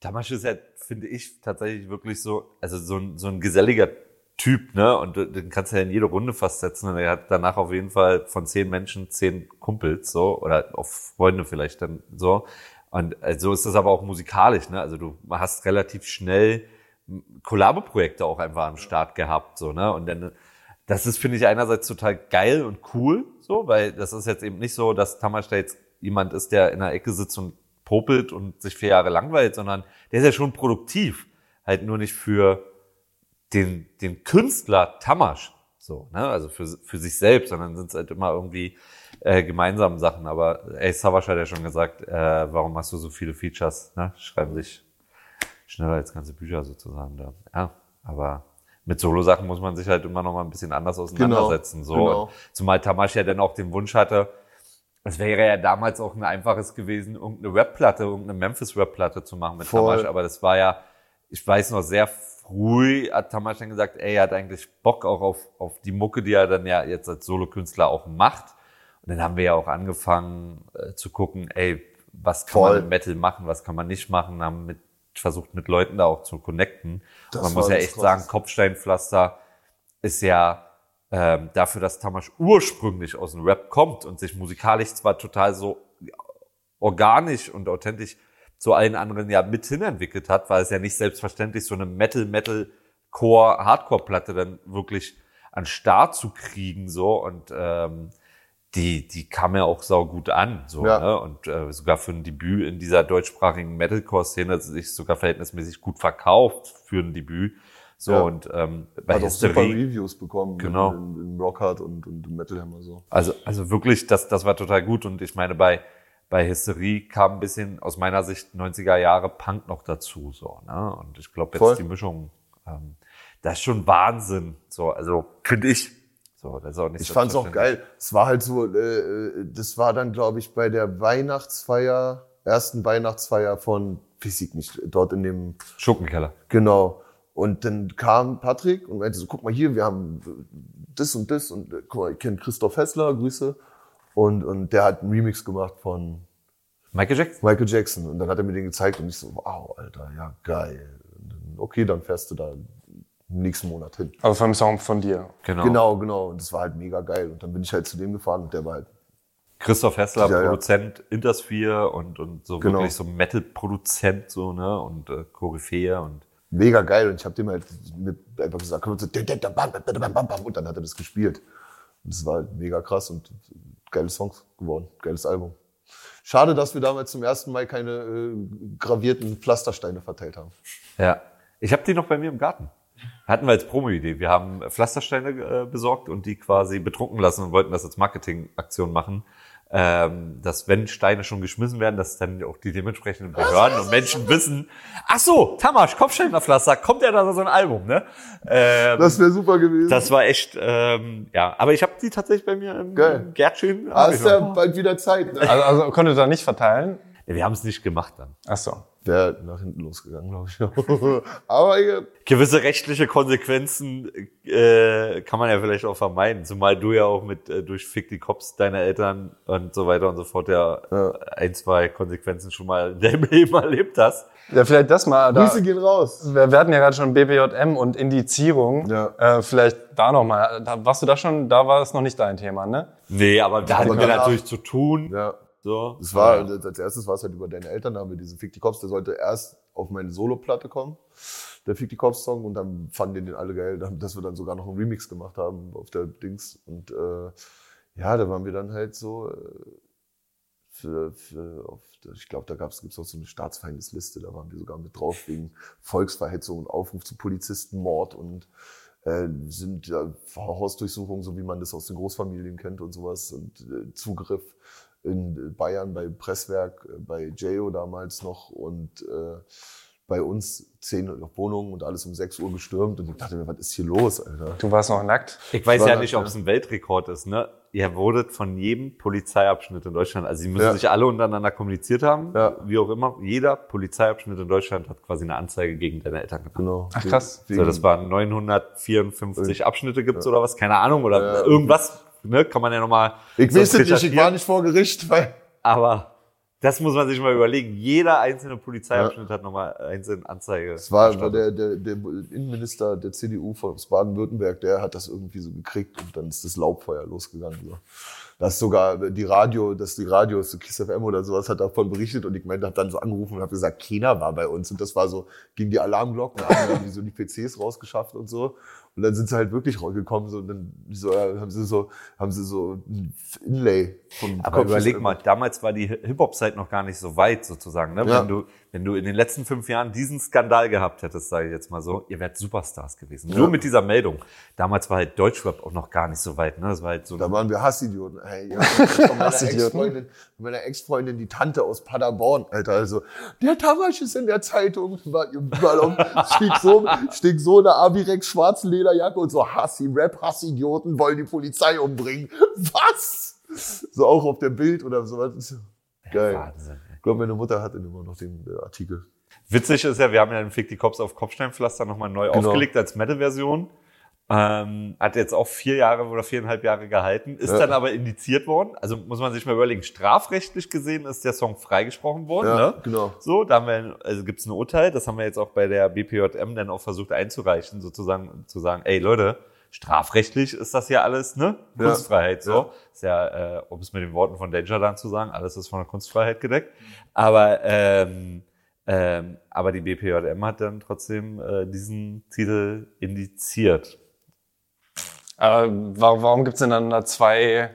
Tamasch ist ja, finde ich, tatsächlich wirklich so, also so ein, so ein geselliger Typ, ne? Und den kannst du ja in jede Runde fast setzen. Und er hat danach auf jeden Fall von zehn Menschen zehn Kumpels, so, oder auch Freunde vielleicht dann so. Und äh, so ist das aber auch musikalisch, ne? Also du hast relativ schnell Kollabo-Projekte auch einfach am Start gehabt, so, ne? Und dann das ist, finde ich, einerseits total geil und cool, so, weil das ist jetzt eben nicht so, dass Tamasch da jetzt jemand ist, der in der Ecke sitzt und popelt und sich vier Jahre langweilt, sondern der ist ja schon produktiv. Halt nur nicht für den, den Künstler Tamasch, so, ne, also für, für sich selbst, sondern sind es halt immer irgendwie äh, gemeinsamen Sachen. Aber ey, Savas hat ja schon gesagt, äh, warum hast du so viele Features, ne? Schreiben sich schneller als ganze Bücher sozusagen da. Ja, aber mit Solo-Sachen muss man sich halt immer noch mal ein bisschen anders auseinandersetzen. so. genau. Zumal Tamasch ja dann auch den Wunsch hatte, es wäre ja damals auch ein einfaches gewesen, irgendeine Webplatte, irgendeine Memphis-Webplatte zu machen mit Voll. Tamasch. Aber das war ja, ich weiß noch, sehr früh hat Tamasch dann gesagt, ey, er hat eigentlich Bock auch auf, auf die Mucke, die er dann ja jetzt als Solokünstler auch macht. Und dann haben wir ja auch angefangen äh, zu gucken, ey, was kann Voll. man mit Metal machen, was kann man nicht machen, haben mit, versucht mit Leuten da auch zu connecten. Man muss ja echt Krasse. sagen, Kopfsteinpflaster ist ja ähm, dafür, dass Tamasch ursprünglich aus dem Rap kommt und sich musikalisch zwar total so organisch und authentisch zu allen anderen ja mit hinentwickelt hat, war es ja nicht selbstverständlich, so eine Metal, Metal, Core, Hardcore-Platte dann wirklich an Start zu kriegen, so und ähm, die, die kam ja auch sau gut an, so, Ja. ne? Und äh, sogar für ein Debüt in dieser deutschsprachigen Metalcore-Szene hat sie sich sogar verhältnismäßig gut verkauft für ein Debüt. So, Ja. und ähm, bei Hat auch super Hysterie, Reviews bekommen. Genau. In, in Rockhard und, und im Metal Hammer so. also, also wirklich, das, das war total gut. Und ich meine, bei, bei Hysterie kam ein bisschen aus meiner Sicht 90er Jahre Punk noch dazu, so, ne? Und ich glaube Voll. jetzt die Mischung, ähm, das ist schon Wahnsinn, so, also, finde ich. So, das ist auch nicht Ich fand's auch geil. Es war halt so, äh, äh, das war dann, glaube ich, bei der Weihnachtsfeier, ersten Weihnachtsfeier von Physik nicht, dort in dem, Schurkenkeller. genau. Und dann kam Patrick und meinte so, guck mal hier, wir haben das und das und äh, guck mal, ich kenne Christoph Hessler, Grüße. Und, und der hat einen Remix gemacht von Michael Jackson? Michael Jackson. Und dann hat er mir den gezeigt und ich so, wow, Alter, ja, geil. Dann, okay, dann fährst du da nächsten Monat hin. Also vom Song von dir. Genau. Genau, genau. Und das war halt mega geil. Und dann bin ich halt zu dem gefahren und der war halt Christoph Hessler, Ja, ja. Produzent Intersphere und, und so Genau. wirklich so Metal-Produzent, so, ne, und äh, Koryphäe und mega geil. Und ich habe dem halt mit einfach gesagt, komm, so, bam, bam, bam, bam, bam. und dann hat er das gespielt. Und das war halt mega krass und geile Songs geworden. Geiles Album. Schade, dass wir damals zum ersten Mal keine äh, gravierten Pflastersteine verteilt haben. Ja. Ich habe die noch bei mir im Garten. Hatten wir als Promo-Idee. Wir haben Pflastersteine äh, besorgt und die quasi betrunken lassen und wollten das als Marketingaktion machen. Ähm, dass wenn Steine schon geschmissen werden, dass dann auch die dementsprechenden Behörden und Menschen wissen, ach so, Tamasch, Kopfsteinpflaster, kommt ja da so ein Album, ne? Ähm, Das wäre super gewesen. das war echt, ähm, ja. Aber ich habe die tatsächlich bei mir im, Geil. im Gärtchen. Ah, ist ich ja bald wieder Zeit. Ne? Also, also konntet ihr nicht verteilen? Wir haben es nicht gemacht dann. Ach so. Wäre nach hinten losgegangen, glaube ich. Aber hier, gewisse rechtliche Konsequenzen äh, kann man ja vielleicht auch vermeiden. Zumal du ja auch mit äh, durch Fick die Cops deiner Eltern und so weiter und so fort ja, Ja. ein, zwei Konsequenzen schon mal in deinem Leben erlebt hast. Ja, vielleicht das mal. Da, Grüße gehen raus. wir, wir hatten ja gerade schon BBJM und Indizierung. Ja. Äh, vielleicht da nochmal. Da, warst du da schon? Da war es noch nicht dein Thema, ne? Nee, aber da hatten wir natürlich zu tun. Ja. So. Das war, als erstes war es halt über deine Eltern, da haben wir diesen Fick die Cops, der sollte erst auf meine Solo-Platte kommen, der Fick die Cops-Song, und dann fanden den alle geil, dass wir dann sogar noch einen Remix gemacht haben auf der Dings. Und äh, ja, da waren wir dann halt so, äh, für, für auf, ich glaube, da gab's gibt's auch so eine Staatsfeindesliste, da waren wir sogar mit drauf wegen Volksverhetzung und Aufruf zu Polizistenmord und äh, sind ja Hausdurchsuchungen, so wie man das aus den Großfamilien kennt und sowas und äh, Zugriff in Bayern bei Presswerk, äh, bei JO damals noch und äh, bei uns zehn Wohnungen und alles um 6 Uhr gestürmt und ich dachte mir, was ist hier los, Alter? Du warst noch nackt. Ich weiß ja das, nicht, ob ja. es ein Weltrekord ist. Ne? Ihr wurdet von jedem Polizeiabschnitt in Deutschland, also sie müssen Ja. sich alle untereinander kommuniziert haben, Ja. wie auch immer. Jeder Polizeiabschnitt in Deutschland hat quasi eine Anzeige gegen deine Eltern gemacht. Genau. Ach, krass. So, das waren 954 Abschnitte gibt's oder was? Keine Ahnung. Oder Ja. irgendwas, ne? Kann man ja nochmal. ich weiß es nicht, ich war nicht vor Gericht, weil Aber das muss man sich mal überlegen. Jeder einzelne Polizeiabschnitt hat nochmal einzelne Anzeige. Es war, der, der, der Innenminister der CDU von Baden-Württemberg, der hat das irgendwie so gekriegt und dann ist das Laubfeuer losgegangen. So. Dass sogar die Radio, dass die Radios, so Kiss FM oder sowas, hat davon berichtet und ich meinte, hab dann so angerufen und habe gesagt, keiner war bei uns und das war so, ging die Alarmglocken an, dann haben die so die PCs rausgeschafft und so und dann sind sie halt wirklich gekommen so, und dann so, ja, haben sie so, haben sie so ein Inlay vom Aber Kopf- überleg mal, damals war die Hip-Hop-Zeit noch gar nicht so weit sozusagen. Ne? Ja. Wenn, du, wenn du in den letzten fünf Jahren diesen Skandal gehabt hättest, sage ich jetzt mal so, ihr wärt Superstars gewesen. Nur mit dieser Meldung. Damals war halt Deutschrap auch noch gar nicht so weit. Ne? Das war halt so Da waren wir Hassidioten. Hey, ja, von meiner Hassidioten? Ex-Freundin, meiner Ex-Freundin, die Tante aus Paderborn, Alter. Also, der Tamasch ist in der Zeitung. War überall um, stieg so, stieg so eine Abirex schwarze Lederjacke und so Hassi, Rap, Hassidioten wollen die Polizei umbringen. Was? So auch auf dem Bild oder sowas. Geil. Wahnsinn. Ich glaube, meine Mutter hatte immer noch den äh, Artikel. Witzig ist ja, wir haben ja den Fick die Cops auf Kopfsteinpflaster nochmal neu Genau. aufgelegt als Metal-Version. Ähm, hat jetzt auch vier Jahre oder viereinhalb Jahre gehalten, ist Ja. dann aber indiziert worden. Also muss man sich mal überlegen, strafrechtlich gesehen ist der Song freigesprochen worden. Ja, ne? genau. So, da haben wir, also gibt's ein Urteil, das haben wir jetzt auch bei der BPJM dann auch versucht einzureichen, sozusagen zu sagen, ey Leute, strafrechtlich ist das ja alles, ne? Ja. Kunstfreiheit, so. Ja. Ist ja, äh, um es mit den Worten von Danger dann zu sagen, alles ist von der Kunstfreiheit gedeckt. Aber, ähm, ähm, aber die BPJM hat dann trotzdem äh, diesen Titel indiziert. Aber warum, warum gibt's denn dann da zwei,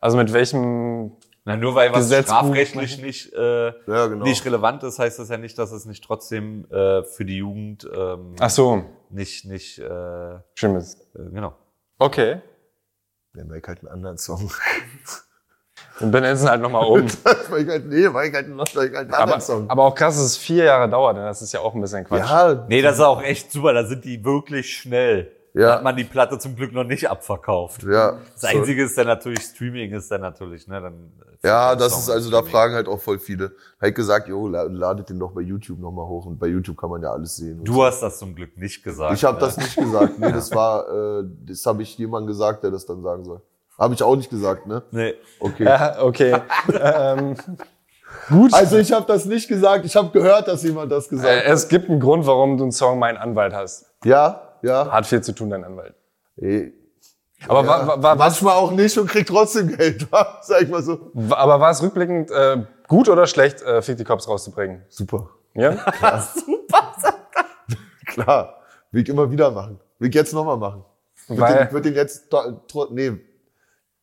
also mit welchem, Na, nur weil was Gesetzbuch- strafrechtlich nicht, äh, Ja, genau. nicht relevant ist, heißt das ja nicht, dass es nicht trotzdem äh, für die Jugend ähm, ach so, nicht, nicht, äh, äh, schlimmes. genau. Okay. Dann war ich halt einen anderen Song. Und benennen halt nochmal um. war ich halt, nee, war ich halt noch war ich halt einen aber, anderen Song. aber auch krass, dass es vier Jahre dauert, denn das ist ja auch ein bisschen Quatsch. ja, Nee, das ist auch echt super, da sind die wirklich schnell. Da Ja. hat man die Platte zum Glück noch nicht abverkauft. ja. Das So. Einzige ist dann natürlich, Streaming ist dann natürlich, ne, dann. Ja, äh, das Song ist also, da Streaming. fragen halt auch voll viele. Halt gesagt, jo, la- ladet den doch bei YouTube nochmal hoch und bei YouTube kann man ja alles sehen. Du hast das zum Glück nicht gesagt. Ich habe ne? das nicht gesagt. Nee, das war, äh, das habe ich jemandem gesagt, der das dann sagen soll. Habe ich auch nicht gesagt, ne? Nee. Okay. Ja, okay. ähm, Also ich habe das nicht gesagt. Ich habe gehört, dass jemand das äh, gesagt hat. es gibt einen Grund, warum du einen Song Mein Anwalt hast. Ja, ja. Hat viel zu tun, dein Anwalt. Ey, Aber, ja. war, war, war, Manchmal auch nicht und kriegt trotzdem Geld. Sag ich mal so. aber war es rückblickend äh, gut oder schlecht, äh, Fick die Cops rauszubringen? Super. Ja? Klar. Will ich immer wieder machen. Will ich jetzt nochmal machen. Würde Weil, den, würd den jetzt, nee,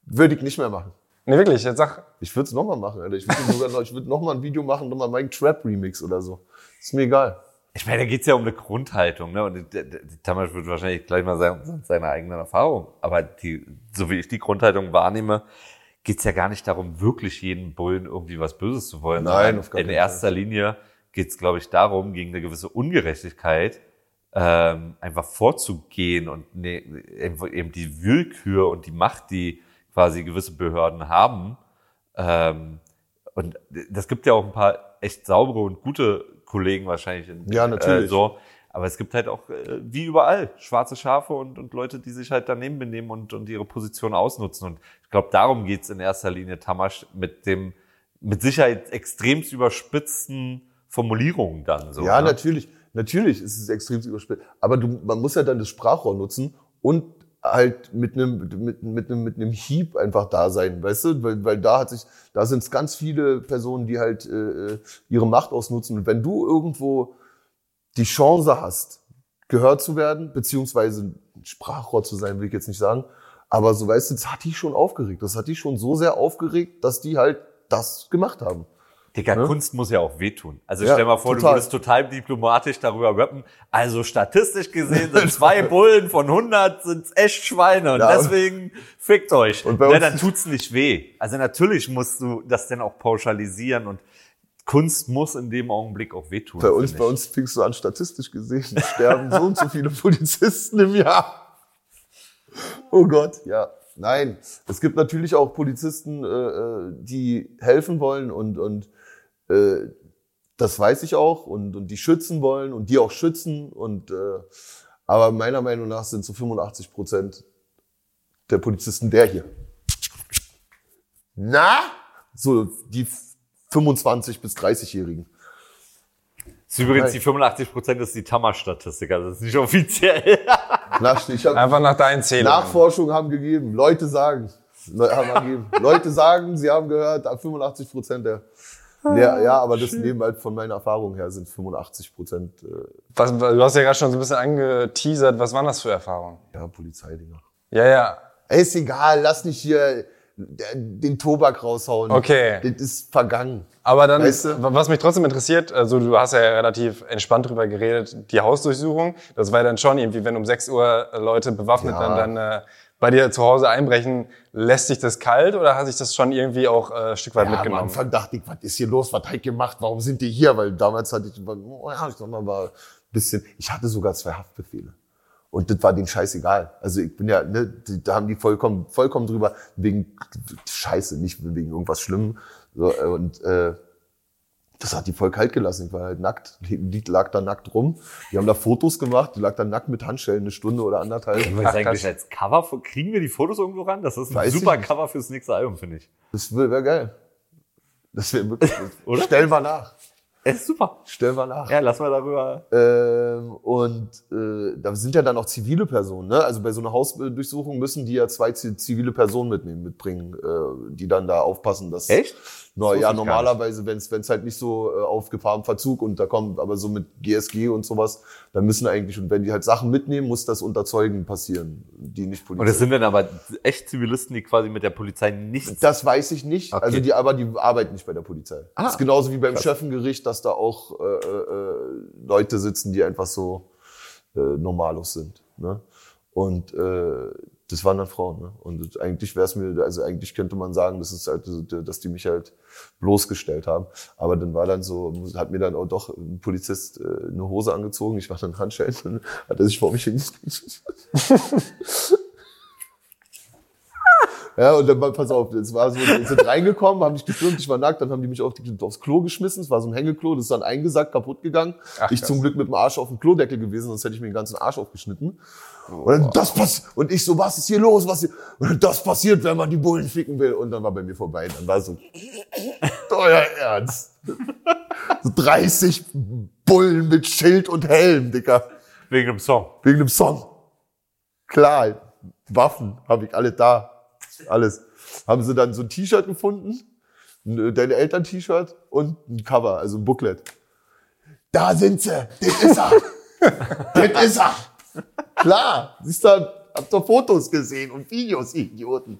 würde ich nicht mehr machen. nee, wirklich, jetzt sag, Ich würde es nochmal machen, Alter. Ich würde sogar noch, ich würde nochmal ein Video machen, nochmal meinen Trap-Remix oder so. Ist mir egal. Ich meine, da geht's ja um eine Grundhaltung, ne? Und der, der, der Tamas wird wahrscheinlich gleich mal sagen, seine eigenen Erfahrung. Aber die, so wie ich die Grundhaltung wahrnehme, geht's ja gar nicht darum, wirklich jeden Bullen irgendwie was Böses zu wollen. Nein, auf gar In erster Linie geht's, glaube ich, darum, gegen eine gewisse Ungerechtigkeit ähm, einfach vorzugehen und ne, eben eben die Willkür und die Macht, die quasi gewisse Behörden haben. Ähm, und das gibt ja auch ein paar echt saubere und gute Kollegen wahrscheinlich. In, Ja, natürlich. Äh, so. Aber es gibt halt auch, äh, wie überall, schwarze Schafe und, und Leute, die sich halt daneben benehmen und, und ihre Position ausnutzen. Und ich glaube, darum geht's in erster Linie, Tamasch, mit dem mit Sicherheit extremst überspitzten Formulierungen dann so. Ja, ne? natürlich. Natürlich ist es extrem überspielt. Aber du, man muss ja dann das Sprachrohr nutzen und halt mit einem, mit, mit einem, mit einem Hieb einfach da sein, weißt du? Weil, weil da hat sich, da sind es ganz viele Personen, die halt äh, ihre Macht ausnutzen. Und wenn du irgendwo die Chance hast, gehört zu werden, beziehungsweise ein Sprachrohr zu sein, will ich jetzt nicht sagen, aber so weißt du, das hat die schon aufgeregt. Das hat die schon so sehr aufgeregt, dass die halt das gemacht haben. Digga, Ne? Kunst muss ja auch wehtun. Also Ja, stell mal vor, total. du würdest total diplomatisch darüber rappen. Also statistisch gesehen sind zwei Bullen von 100 sind echt Schweine und Ja. deswegen fickt euch. Und bei ne, uns- dann tut's nicht weh. Also natürlich musst du das dann auch pauschalisieren und Kunst muss in dem Augenblick auch wehtun. Bei uns, bei uns fingst du an, statistisch gesehen sterben so und so viele Polizisten im Jahr. Oh Gott, ja. Nein, es gibt natürlich auch Polizisten, äh, äh, die helfen wollen und, und äh, das weiß ich auch und, und die schützen wollen und die auch schützen und äh, aber meiner Meinung nach sind so 85 Prozent der Polizisten der hier. Na? So die 25 bis 30-Jährigen. Das ist übrigens die 85 Prozent ist die Tamasch-Statistik, also das ist nicht offiziell. Nach, ich hab, einfach nach deinen Zählungen. Nachforschungen haben gegeben. Leute sagen. Haben angegeben. Leute sagen, sie haben gehört, ab 85 Prozent der. Ja, ja, aber das nehmen halt von meiner Erfahrung her sind 85 Prozent äh, Was, du hast ja gerade schon so ein bisschen angeteasert. Was waren das für Erfahrungen? ja, Polizeidinger. Ja, ja. Ey, ist egal, lass nicht hier den Tobak raushauen. Okay. Das ist vergangen. Aber dann, Weißt du? was mich trotzdem interessiert, also du hast ja relativ entspannt drüber geredet, die Hausdurchsuchung, das war ja dann schon irgendwie, wenn um 6 Uhr Leute bewaffnet Ja. dann, dann äh, bei dir zu Hause einbrechen, lässt sich das kalt oder hat sich das schon irgendwie auch äh, ein Stück weit Ja, am mitgenommen? Anfang dachte ich, was ist hier los? Was hat ich gemacht? Warum sind die hier? Weil damals hatte ich, oh ja, ich sag mal, war ein bisschen, ich hatte sogar zwei Haftbefehle. Und das war denen scheißegal. Also ich bin ja, ne, da haben die vollkommen, vollkommen drüber, wegen Scheiße, nicht wegen irgendwas Schlimmem. So, äh, und äh, das hat die voll kalt gelassen. Ich war halt nackt, die lag da nackt rum. Die haben da Fotos gemacht, die lag da nackt mit Handschellen eine Stunde oder anderthalb. Können wir das eigentlich als Cover, kriegen wir die Fotos irgendwo ran? Das ist ein Weiß super. Cover fürs nächste Album, finde ich. Das wäre geil. Das wäre wirklich, Oder? stellen wir nach. Es ist super. Stellen wir nach. Ja, lass mal darüber. Ähm, und äh, da sind ja dann auch zivile Personen. Ne? Also bei so einer Hausdurchsuchung müssen die ja zwei zi- zivile Personen mitnehmen, mitbringen, äh, die dann da aufpassen, dass. Echt? No, Das ja, normalerweise, wenn es halt nicht so äh, auf Gefahr im Verzug und da kommt aber so mit GSG und sowas, dann müssen eigentlich, und wenn die halt Sachen mitnehmen, muss das unter Zeugen passieren, die nicht Polizei. Und das sind dann aber echt Zivilisten, die quasi mit der Polizei nichts. Das weiß ich nicht. Okay. Also die, aber die arbeiten nicht bei der Polizei. Ah, das ist genauso wie beim Schöffengericht, dass da auch äh, äh, Leute sitzen, die einfach so äh, normalos sind. Ne? Und äh, das waren dann Frauen. Ne? Und eigentlich wäre es mir, also eigentlich könnte man sagen, das ist halt, so, dass die mich halt bloßgestellt haben. Aber dann war dann so, hat mir dann auch doch ein Polizist äh, eine Hose angezogen. Ich war dann Handschellen, hat er sich vor mich hingestellt. Ja, und dann, pass auf, es war so, die sind reingekommen, haben mich gefilmt, ich war nackt, dann haben die mich auf die, aufs Klo geschmissen, es war so ein Hängeklo, das ist dann eingesackt, kaputt gegangen. Ach, ich krass. zum Glück mit dem Arsch auf dem Klodeckel gewesen, sonst hätte ich mir den ganzen Arsch aufgeschnitten. Und, dann, das pass und ich so, was ist hier los, was hier? Und das passiert, wenn man die Bullen ficken will. Und dann war bei mir vorbei, dann war so, euer Ernst. So 30 Bullen mit Schild und Helm, Dicker. Wegen dem Song. Wegen dem Song. Klar, Waffen habe ich alle da. Alles. Haben sie dann so ein T-Shirt gefunden, äh, deine Eltern-T-Shirt und ein Cover, also ein Booklet. Da sind sie, das ist er. das ist er. Klar, siehst du, habt ihr Fotos gesehen und Videos, ihr Idioten.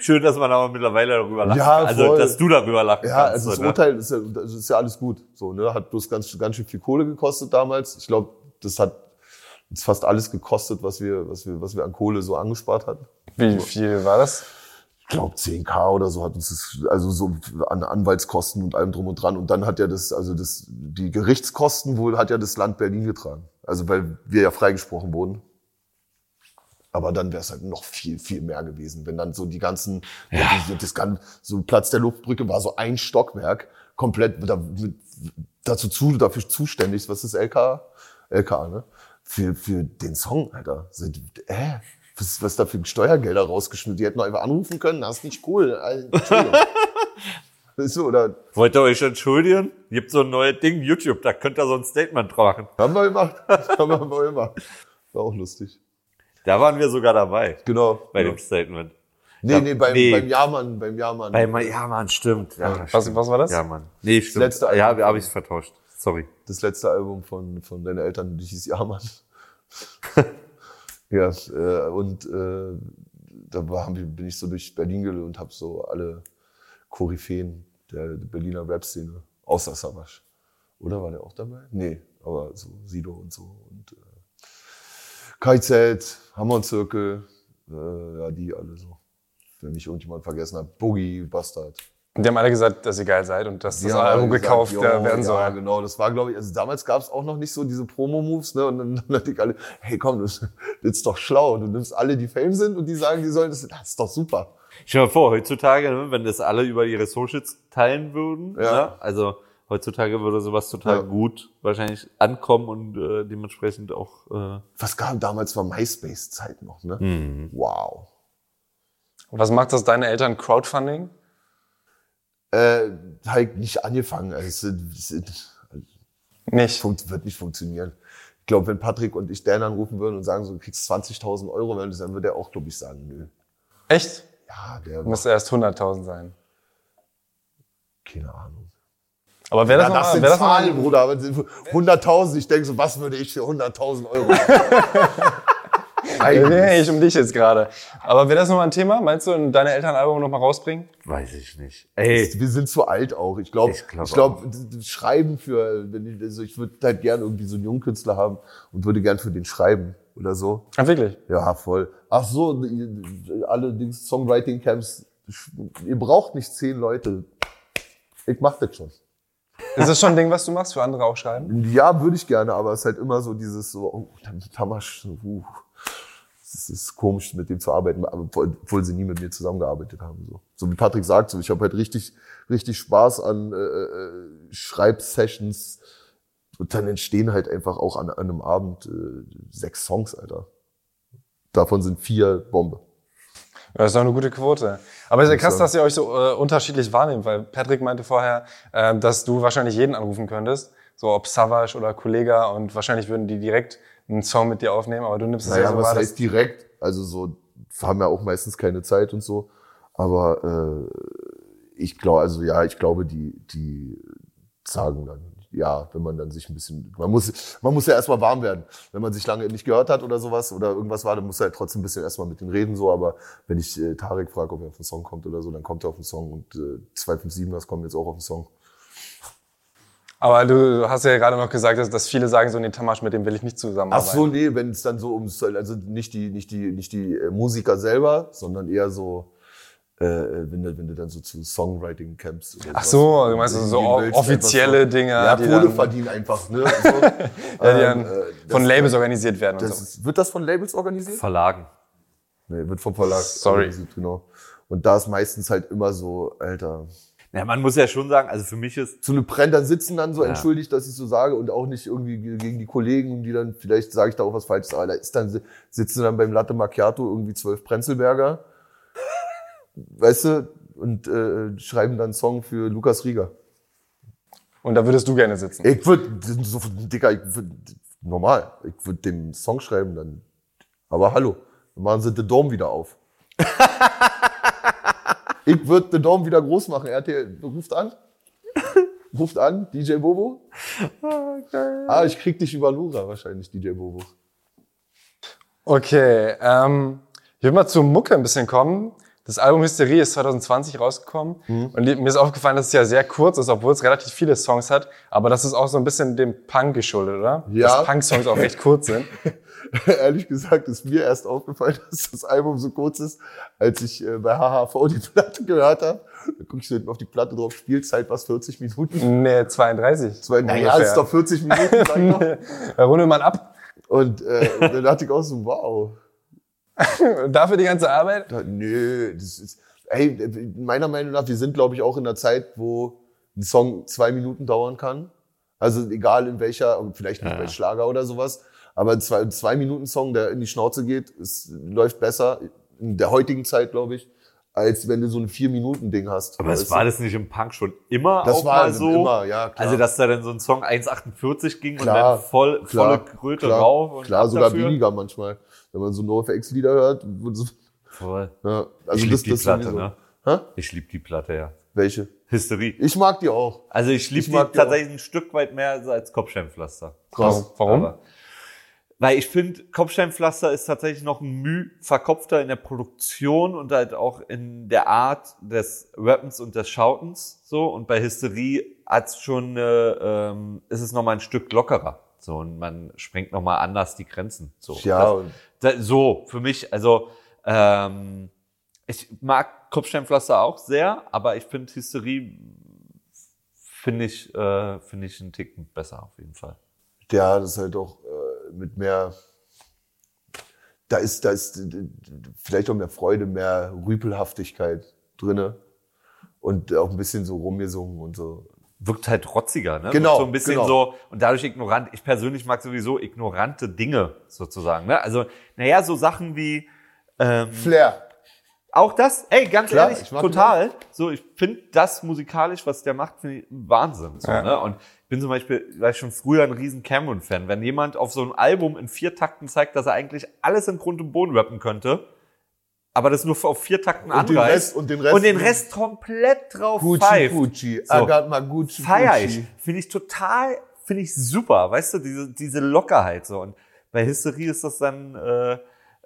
Schön, dass man aber mittlerweile darüber lachen Ja. Also, dass du darüber lachen Ja, kannst. also das ne? Urteil ist ja, das ist ja alles gut. So, ne? Hat bloß ganz, ganz schön viel Kohle gekostet damals. Ich glaube, das hat uns fast alles gekostet, was wir, was wir, was wir an Kohle so angespart hatten. Wie viel war das? ich glaube 10k oder so hat uns das, also so an Anwaltskosten und allem drum und dran. Und dann hat ja das, also das, die Gerichtskosten wohl hat ja das Land Berlin getragen. Also weil wir ja freigesprochen wurden. Aber dann wäre es halt noch viel, viel mehr gewesen, wenn dann so die ganzen, ja. das kann, so Platz der Luftbrücke war so ein Stockwerk, komplett da, dazu zu, dafür zuständig, was ist LK? LK, ne? Für, für den Song, Alter. Sind, äh, was, was da für Steuergelder rausgeschmissen? Die hätten doch einfach anrufen können, das ist nicht cool. Also, du, oder Wollt ihr euch entschuldigen? Gibt so ein neues Ding, YouTube, da könnt ihr so ein Statement machen. haben wir gemacht. haben wir mal gemacht. War auch lustig. Da waren wir sogar dabei, Genau. bei dem Statement. Nee, nee, beim, Nee. beim Jahrmann, beim Jahrmann. Bei, ja, Mann, stimmt. Ja, Was, stimmt. was war das? Ja, Mann. Nee, stimmt. letzte ja, habe ich vertauscht. Sorry. das letzte Album von, von deinen Eltern, die hieß Jahrmann. ja, äh, und äh, da war, bin ich so durch Berlin gelöst und habe so alle Koryphäen der Berliner Rap-Szene, außer Savage. Oder war der auch dabei? Nee, aber so Sido und so. Und äh, KZ, Hammer-Zirkel, äh, ja, die alle so. Wenn mich irgendjemand vergessen hat. Boogie, Bastard. Und die haben alle gesagt, dass ihr geil seid und dass das Die haben Album gekauft gesagt, äh, jo, werden soll. Ja, genau. Das war, glaube ich, also damals gab es auch noch nicht so diese Promo-Moves, ne? Und dann, hatte ich alle, hey komm, das, das ist doch schlau. Du nimmst alle, die Fame sind und die sagen, die sollen das, das ist doch super. Stell dir mal vor, heutzutage, ne, wenn das alle über ihre Socials teilen würden, Ja. ne, also heutzutage würde sowas total Ja. gut wahrscheinlich ankommen und äh, dementsprechend auch äh, Was gab damals war MySpace-Zeit noch, ne? Mhm. Wow. Was macht das deine Eltern Crowdfunding? Äh, halt nicht angefangen. Also, es, es, Nicht. wird nicht funktionieren. Ich glaube, wenn Patrick und ich Dan anrufen würden und sagen, so, du kriegst 20.000 Euro, dann würde er auch, glaube ich, sagen, nö. Echt? Ja, der Müsste erst 100.000 sein. keine Ahnung. Aber wäre das, Ja, das mal- sind wär das noch mal- Zahlen, Bruder. aber 100.000, ich denke so, was würde ich für 100.000 Euro? Eigentlich. ich um dich jetzt gerade. Aber wäre das nochmal ein Thema? Meinst du, in deine Eltern ein Album nochmal rausbringen? Weiß ich nicht. Ey, Wir sind zu alt auch. Ich glaube, Ich ich glaub glaube, glaub, Schreiben für, wenn ich, also ich würde halt gern irgendwie so einen Jungkünstler haben und würde gern für den schreiben oder so. Ah, wirklich? Ja, voll. Ach so, allerdings Songwriting Camps, ihr braucht nicht zehn Leute. Ich mach das schon. Ist das schon ein Ding, was du machst, für andere auch schreiben? Ja, würde ich gerne, aber es ist halt immer so dieses so, oh, Tamasch, uh, es ist komisch, mit dem zu arbeiten, obwohl sie nie mit mir zusammengearbeitet haben. So, so wie Patrick sagt, so, ich habe halt richtig, richtig Spaß an äh, äh, Schreibsessions und dann entstehen halt einfach auch an, an einem Abend äh, sechs Songs, Alter. Davon sind vier Bombe. Das ist doch eine gute Quote. Aber es ist ja krass, dass ihr euch so äh, unterschiedlich wahrnehmt, weil Patrick meinte vorher, äh, dass du wahrscheinlich jeden anrufen könntest, so ob Savage oder Kollega und wahrscheinlich würden die direkt einen Song mit dir aufnehmen, aber du nimmst es ja Naja, so was heißt direkt? Also so, haben ja auch meistens keine Zeit und so. Aber äh, ich glaube, also ja, ich glaube, die, die sagen dann, ja, wenn man dann sich ein bisschen, man muss, man muss ja erstmal warm werden. Wenn man sich lange nicht gehört hat oder sowas oder irgendwas war, dann muss er halt trotzdem ein bisschen erstmal mit denen reden, so. Aber wenn ich äh, Tarek frage, ob er auf den Song kommt oder so, dann kommt er auf den Song und äh, 257 das kommen jetzt auch auf den Song. Aber du hast ja gerade noch gesagt, dass, dass viele sagen so, nee, Tamasch, mit dem will ich nicht Ach zusammenarbeiten. so, nee, wenn es dann so ums, also nicht die, nicht die, nicht die äh, Musiker selber, sondern eher so, äh, wenn du, wenn du dann so zu Songwriting Camps. Oder Ach so, du meinst so o- willst, offizielle Dinge, Ja, die Kohle dann- verdienen einfach, ne? So. ja, die dann Ähm, äh, von Labels organisiert werden und Das so. ist, wird das von Labels organisiert? Verlagen. Nee, wird vom Verlag Sorry. organisiert, genau. Und da ist meistens halt immer so, Alter. Ja, man muss ja schon sagen, also für mich ist, So eine Brenn, dann sitzen dann so, Ja. entschuldigt, dass ich so sage, und auch nicht irgendwie ge- gegen die Kollegen, die dann, vielleicht sage ich da auch was Falsches, aber da ist dann, sitzen dann beim Latte Macchiato irgendwie zwölf Prenzelberger, weißt du, und äh, schreiben dann einen Song für Lukas Rieger. Und da würdest du gerne sitzen. Ich würde, so, Dicker, ich würd, normal, ich würde den Song schreiben dann, aber hallo, dann machen sie The Dome wieder auf. ich würde The Dome wieder groß machen. RTL ruft an. Ruft an, DJ Bobo. Ah, ich krieg dich über Lura wahrscheinlich, DJ Bobo. Okay, ähm, ich will mal zur Mucke ein bisschen kommen. Das Album Hysterie ist 2020 rausgekommen Mhm. und mir ist aufgefallen, dass es ja sehr kurz ist, obwohl es relativ viele Songs hat. Aber das ist auch so ein bisschen dem Punk geschuldet, oder? Ja. Dass Punk-Songs auch recht kurz sind. Ehrlich gesagt ist mir erst aufgefallen, dass das Album so kurz ist, als ich äh, bei HHV die Platte gehört habe. Da guck ich so hinten auf die Platte drauf, Spielzeit was 40 Minuten. Nee, 32. Zwei, naja, ist doch 40 Minuten, sag ich doch. Da runde man ab. Und äh, dann dachte ich auch so, wow. Dafür die ganze Arbeit. Da, nö, das ist, ey, meiner Meinung nach, wir sind, glaube ich, auch in einer Zeit, wo ein Song zwei Minuten dauern kann. Also egal in welcher, vielleicht nicht Ja. bei Schlager oder sowas, aber ein zwei, zwei Minuten Song, der in die Schnauze geht, es läuft besser in der heutigen Zeit, glaube ich, als wenn du so ein vier Minuten Ding hast. aber es war das nicht im Punk schon immer Das auch war mal so. immer, ja, klar. Also, dass da dann so ein Song 1,48 ging und Klar, dann voll, volle Kröte klar, rauf und klar, sogar dafür. weniger manchmal. Wenn man so NoFX-Lieder hört, so, Voll. ja, also ich lieb das, die das Platte, sowieso. ne? Hä? Ich lieb die Platte, ja. Welche? Hysterie. Ich mag die auch. Also ich lieb Ich die die tatsächlich ein Stück weit mehr als Kopfsteinpflaster. Krass. Warum? Aber, weil ich finde, Kopfsteinpflaster ist tatsächlich noch ein Müh verkopfter in der Produktion und halt auch in der Art des Rappens und des Schautens. So und bei Hysterie hat's schon, eine, ähm, ist es noch mal ein Stück lockerer. So und man sprengt noch mal anders die Grenzen. So, Ja, das, so für mich. Also ähm, ich mag Kopfsteinpflaster auch sehr, aber ich finde Hysterie finde ich äh, finde ich einen Ticken besser auf jeden Fall. Ja, das ist halt auch äh, mit mehr, da ist, da ist vielleicht auch mehr Freude, mehr Rüpelhaftigkeit drinne und auch ein bisschen so rumgesungen und so. Wirkt halt rotziger, ne? Genau, Wirkt So ein bisschen genau. so und dadurch ignorant. Ich persönlich mag sowieso ignorante Dinge sozusagen, ne? Also, naja, so Sachen wie ähm, Flair. auch das, ey, ganz Klar, ehrlich, total. So, ich finde das musikalisch, was der macht, finde ich Wahnsinn. So, Ja. ne? Und ich bin zum Beispiel, war ich schon früher ein riesen Cameron-Fan. Wenn jemand auf so einem Album in vier Takten zeigt, dass er eigentlich alles in Grund und Boden rappen könnte, aber das nur auf vier Takten Und den anreißt. Rest- und den Rest- und den Rest komplett drauf Gucci, pfeift. Gucci. So. I my Gucci, Feier ich. Finde ich total, finde ich super. Weißt du, diese, diese Lockerheit so. Und bei Hysterie ist das dann äh,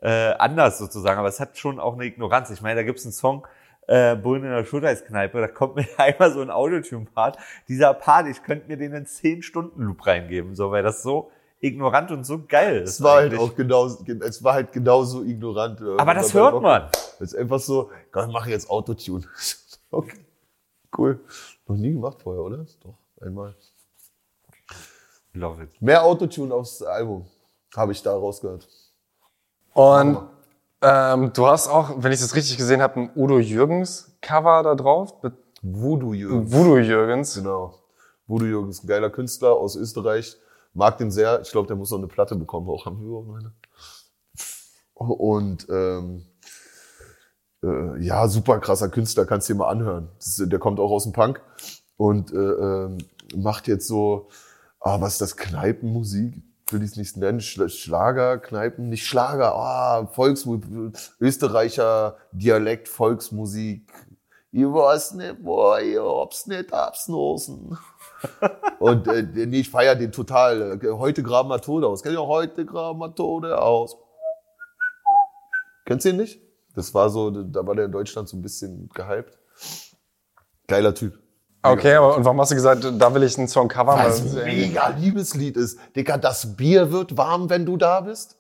äh, anders sozusagen. Aber es hat schon auch eine Ignoranz. Ich meine, da gibt's einen Song, äh, Bullen in der Schulterskneipe, da kommt mir einmal so ein Autotune-Part. Dieser Part, ich könnte mir den in 10-Stunden-Loop reingeben, so, weil das so ignorant und so geil ist. Es war halt eigentlich. auch genauso, es war halt genauso ignorant. äh, Aber das hört auch- man. Es ist einfach so, Gott, ich mache jetzt Autotune. Okay. Cool. Noch nie gemacht vorher, oder? Doch, einmal. Love it. Mehr Autotune aufs Album. Habe ich da rausgehört. Und ähm, du hast auch, wenn ich das richtig gesehen habe, ein Udo Jürgens Cover da drauf. mit Voodoo Jürgens. Voodoo Jürgens. Genau. Voodoo Jürgens, ein geiler Künstler aus Österreich. Mag den sehr. Ich glaube, der muss noch eine Platte bekommen. Auch haben wir überhaupt noch eine. Und ähm, äh, ja, super krasser Künstler, kannst du dir mal anhören. Das der kommt auch aus dem Punk und äh, ähm, macht jetzt so, ah, was ist das, Kneipenmusik? Will ich es nicht nennen, Schla- Schlager, Kneipen, nicht Schlager, ah, Volksmusik, Österreicher Dialekt, Volksmusik. Ich weiß nicht, wo, ich hab's nicht absnosen. Und äh, nee, ich feier den total. Heute graben wir Tode aus. Kennt ihr auch heute graben wir Tode aus? Kennst du ihn nicht? Das war so, da war der in Deutschland so ein bisschen gehypt. Geiler Typ. Okay, aber und warum hast du gesagt, da will ich einen Song covern? Weil es ein mega Liebeslied ist. Digga, das Bier wird warm, wenn du da bist.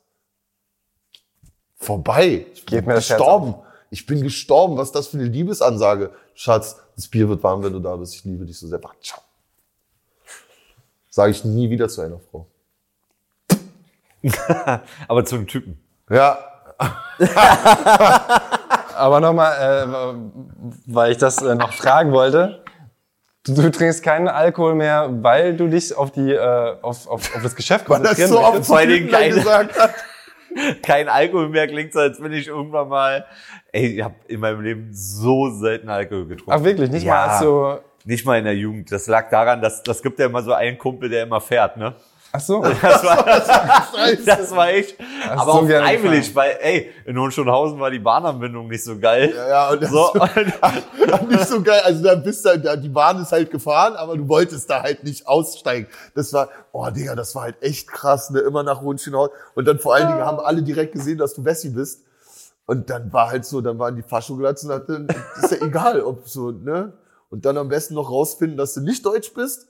Vorbei. Ich bin Geht mir gestorben. Ich bin gestorben. Was ist das für eine Liebesansage? Schatz, das Bier wird warm, wenn du da bist. Ich liebe dich so sehr. Ciao. Sage ich nie wieder zu einer Frau. Aber zu einem Typen. Ja, Aber nochmal, äh, weil ich das äh, noch fragen wollte. Du, du trinkst keinen Alkohol mehr, weil du dich auf die äh, auf, auf, auf das Geschäft weil das konzentrieren so oft möchtest? Keine- gesagt hat. Kein Alkohol mehr klingt so, als wenn ich irgendwann mal, ey, ich habe in meinem Leben so selten Alkohol getrunken. Ach wirklich, nicht Ja. mal als so. Nicht mal in der Jugend. Das lag daran, dass das gibt ja immer so einen Kumpel, der immer fährt, ne? Ach so. Das war, das war ich. Hast Aber so auch freiwillig, weil, ey, in Hohenschönhausen war die Bahnanbindung nicht so geil. Ja, ja, und das So, ist nicht so geil. Also da bist du, da, die Bahn ist halt gefahren, aber du wolltest da halt nicht aussteigen. Das war, oh Digga, das war halt echt krass, ne? Immer nach Hohenschönhausen. Und dann vor allen Dingen haben alle direkt gesehen, dass du Wessi bist. Und dann war halt so, dann waren die Faschoglatzen, dann ist ja egal, ob so, ne? Und dann am besten noch rausfinden, dass du nicht deutsch bist.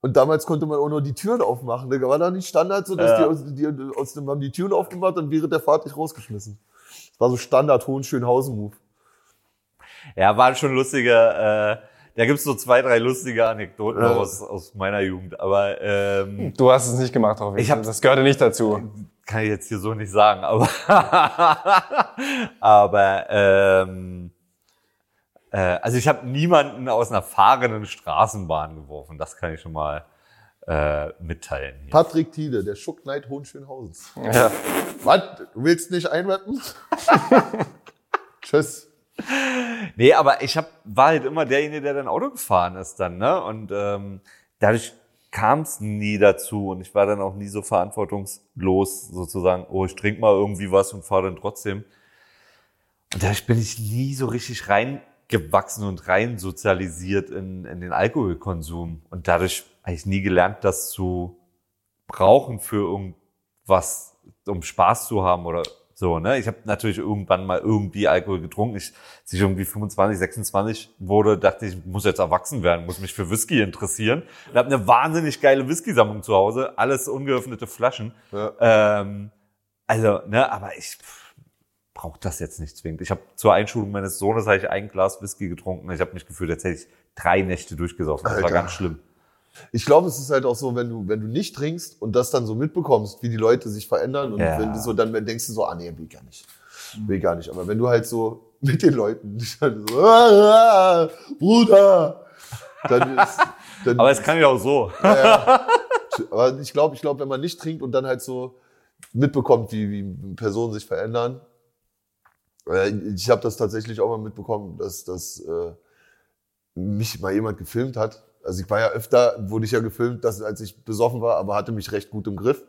Und damals konnte man auch nur die Türen aufmachen. Da war da nicht Standard so, dass Ja. die, aus, die aus dem haben die Türen aufgemacht und während der Fahrt dich rausgeschmissen. Das war so Standard Hohenschönhausen-Move. ja, war schon lustiger, äh, da gibt's so zwei, drei lustige Anekdoten Ja. aus, aus meiner Jugend. Aber ähm, Du hast es nicht gemacht, auch Ich hab- das gehörte nicht dazu. kann ich jetzt hier so nicht sagen, aber aber ähm, äh, also ich habe niemanden aus einer fahrenden Straßenbahn geworfen. Das kann ich schon mal äh, mitteilen. Hier. Patrick Tiede, der Schuckneid Hohenschönhausens. Ja. Was? Du willst nicht einrappen? Tschüss. Nee, aber ich hab, war halt immer derjenige, der dann Auto gefahren ist dann, ne? Und ähm, dadurch kam es nie dazu und ich war dann auch nie so verantwortungslos sozusagen, oh, ich trinke mal irgendwie was und fahre dann trotzdem. Und dadurch bin ich nie so richtig reingewachsen und rein sozialisiert in, in den Alkoholkonsum. Und dadurch habe ich nie gelernt, das zu brauchen für irgendwas, um Spaß zu haben oder so, ne? Ich habe natürlich irgendwann mal irgendwie Alkohol getrunken. Ich, als ich irgendwie 25, 26 wurde, dachte ich, ich muss jetzt erwachsen werden, muss mich für Whisky interessieren. Und habe eine wahnsinnig geile Whisky-Sammlung zu Hause, alles ungeöffnete Flaschen. Ja. Ähm, also, ne, aber ich brauche das jetzt nicht zwingend. Ich habe zur Einschulung meines Sohnes habe ich ein Glas Whisky getrunken. Ich habe mich gefühlt, als hätte ich drei Nächte durchgesoffen. Das war Alter. ganz schlimm. Ich glaube, es ist halt auch so, wenn du, wenn du nicht trinkst und das dann so mitbekommst, wie die Leute sich verändern und Ja. wenn du so, dann denkst du so, ah nee, will gar nicht. Will gar nicht. Aber wenn du halt so mit den Leuten dann so, ah, ah, Bruder, dann ist, dann, Aber es kann ja auch so. Aber ich glaube, ich glaube, wenn man nicht trinkt und dann halt so mitbekommt, wie, wie Personen sich verändern. Äh, Ich habe das tatsächlich auch mal mitbekommen, dass, dass äh, mich mal jemand gefilmt hat. Also ich war ja öfter, wurde ich ja gefilmt, dass, als ich besoffen war, aber hatte mich recht gut im Griff.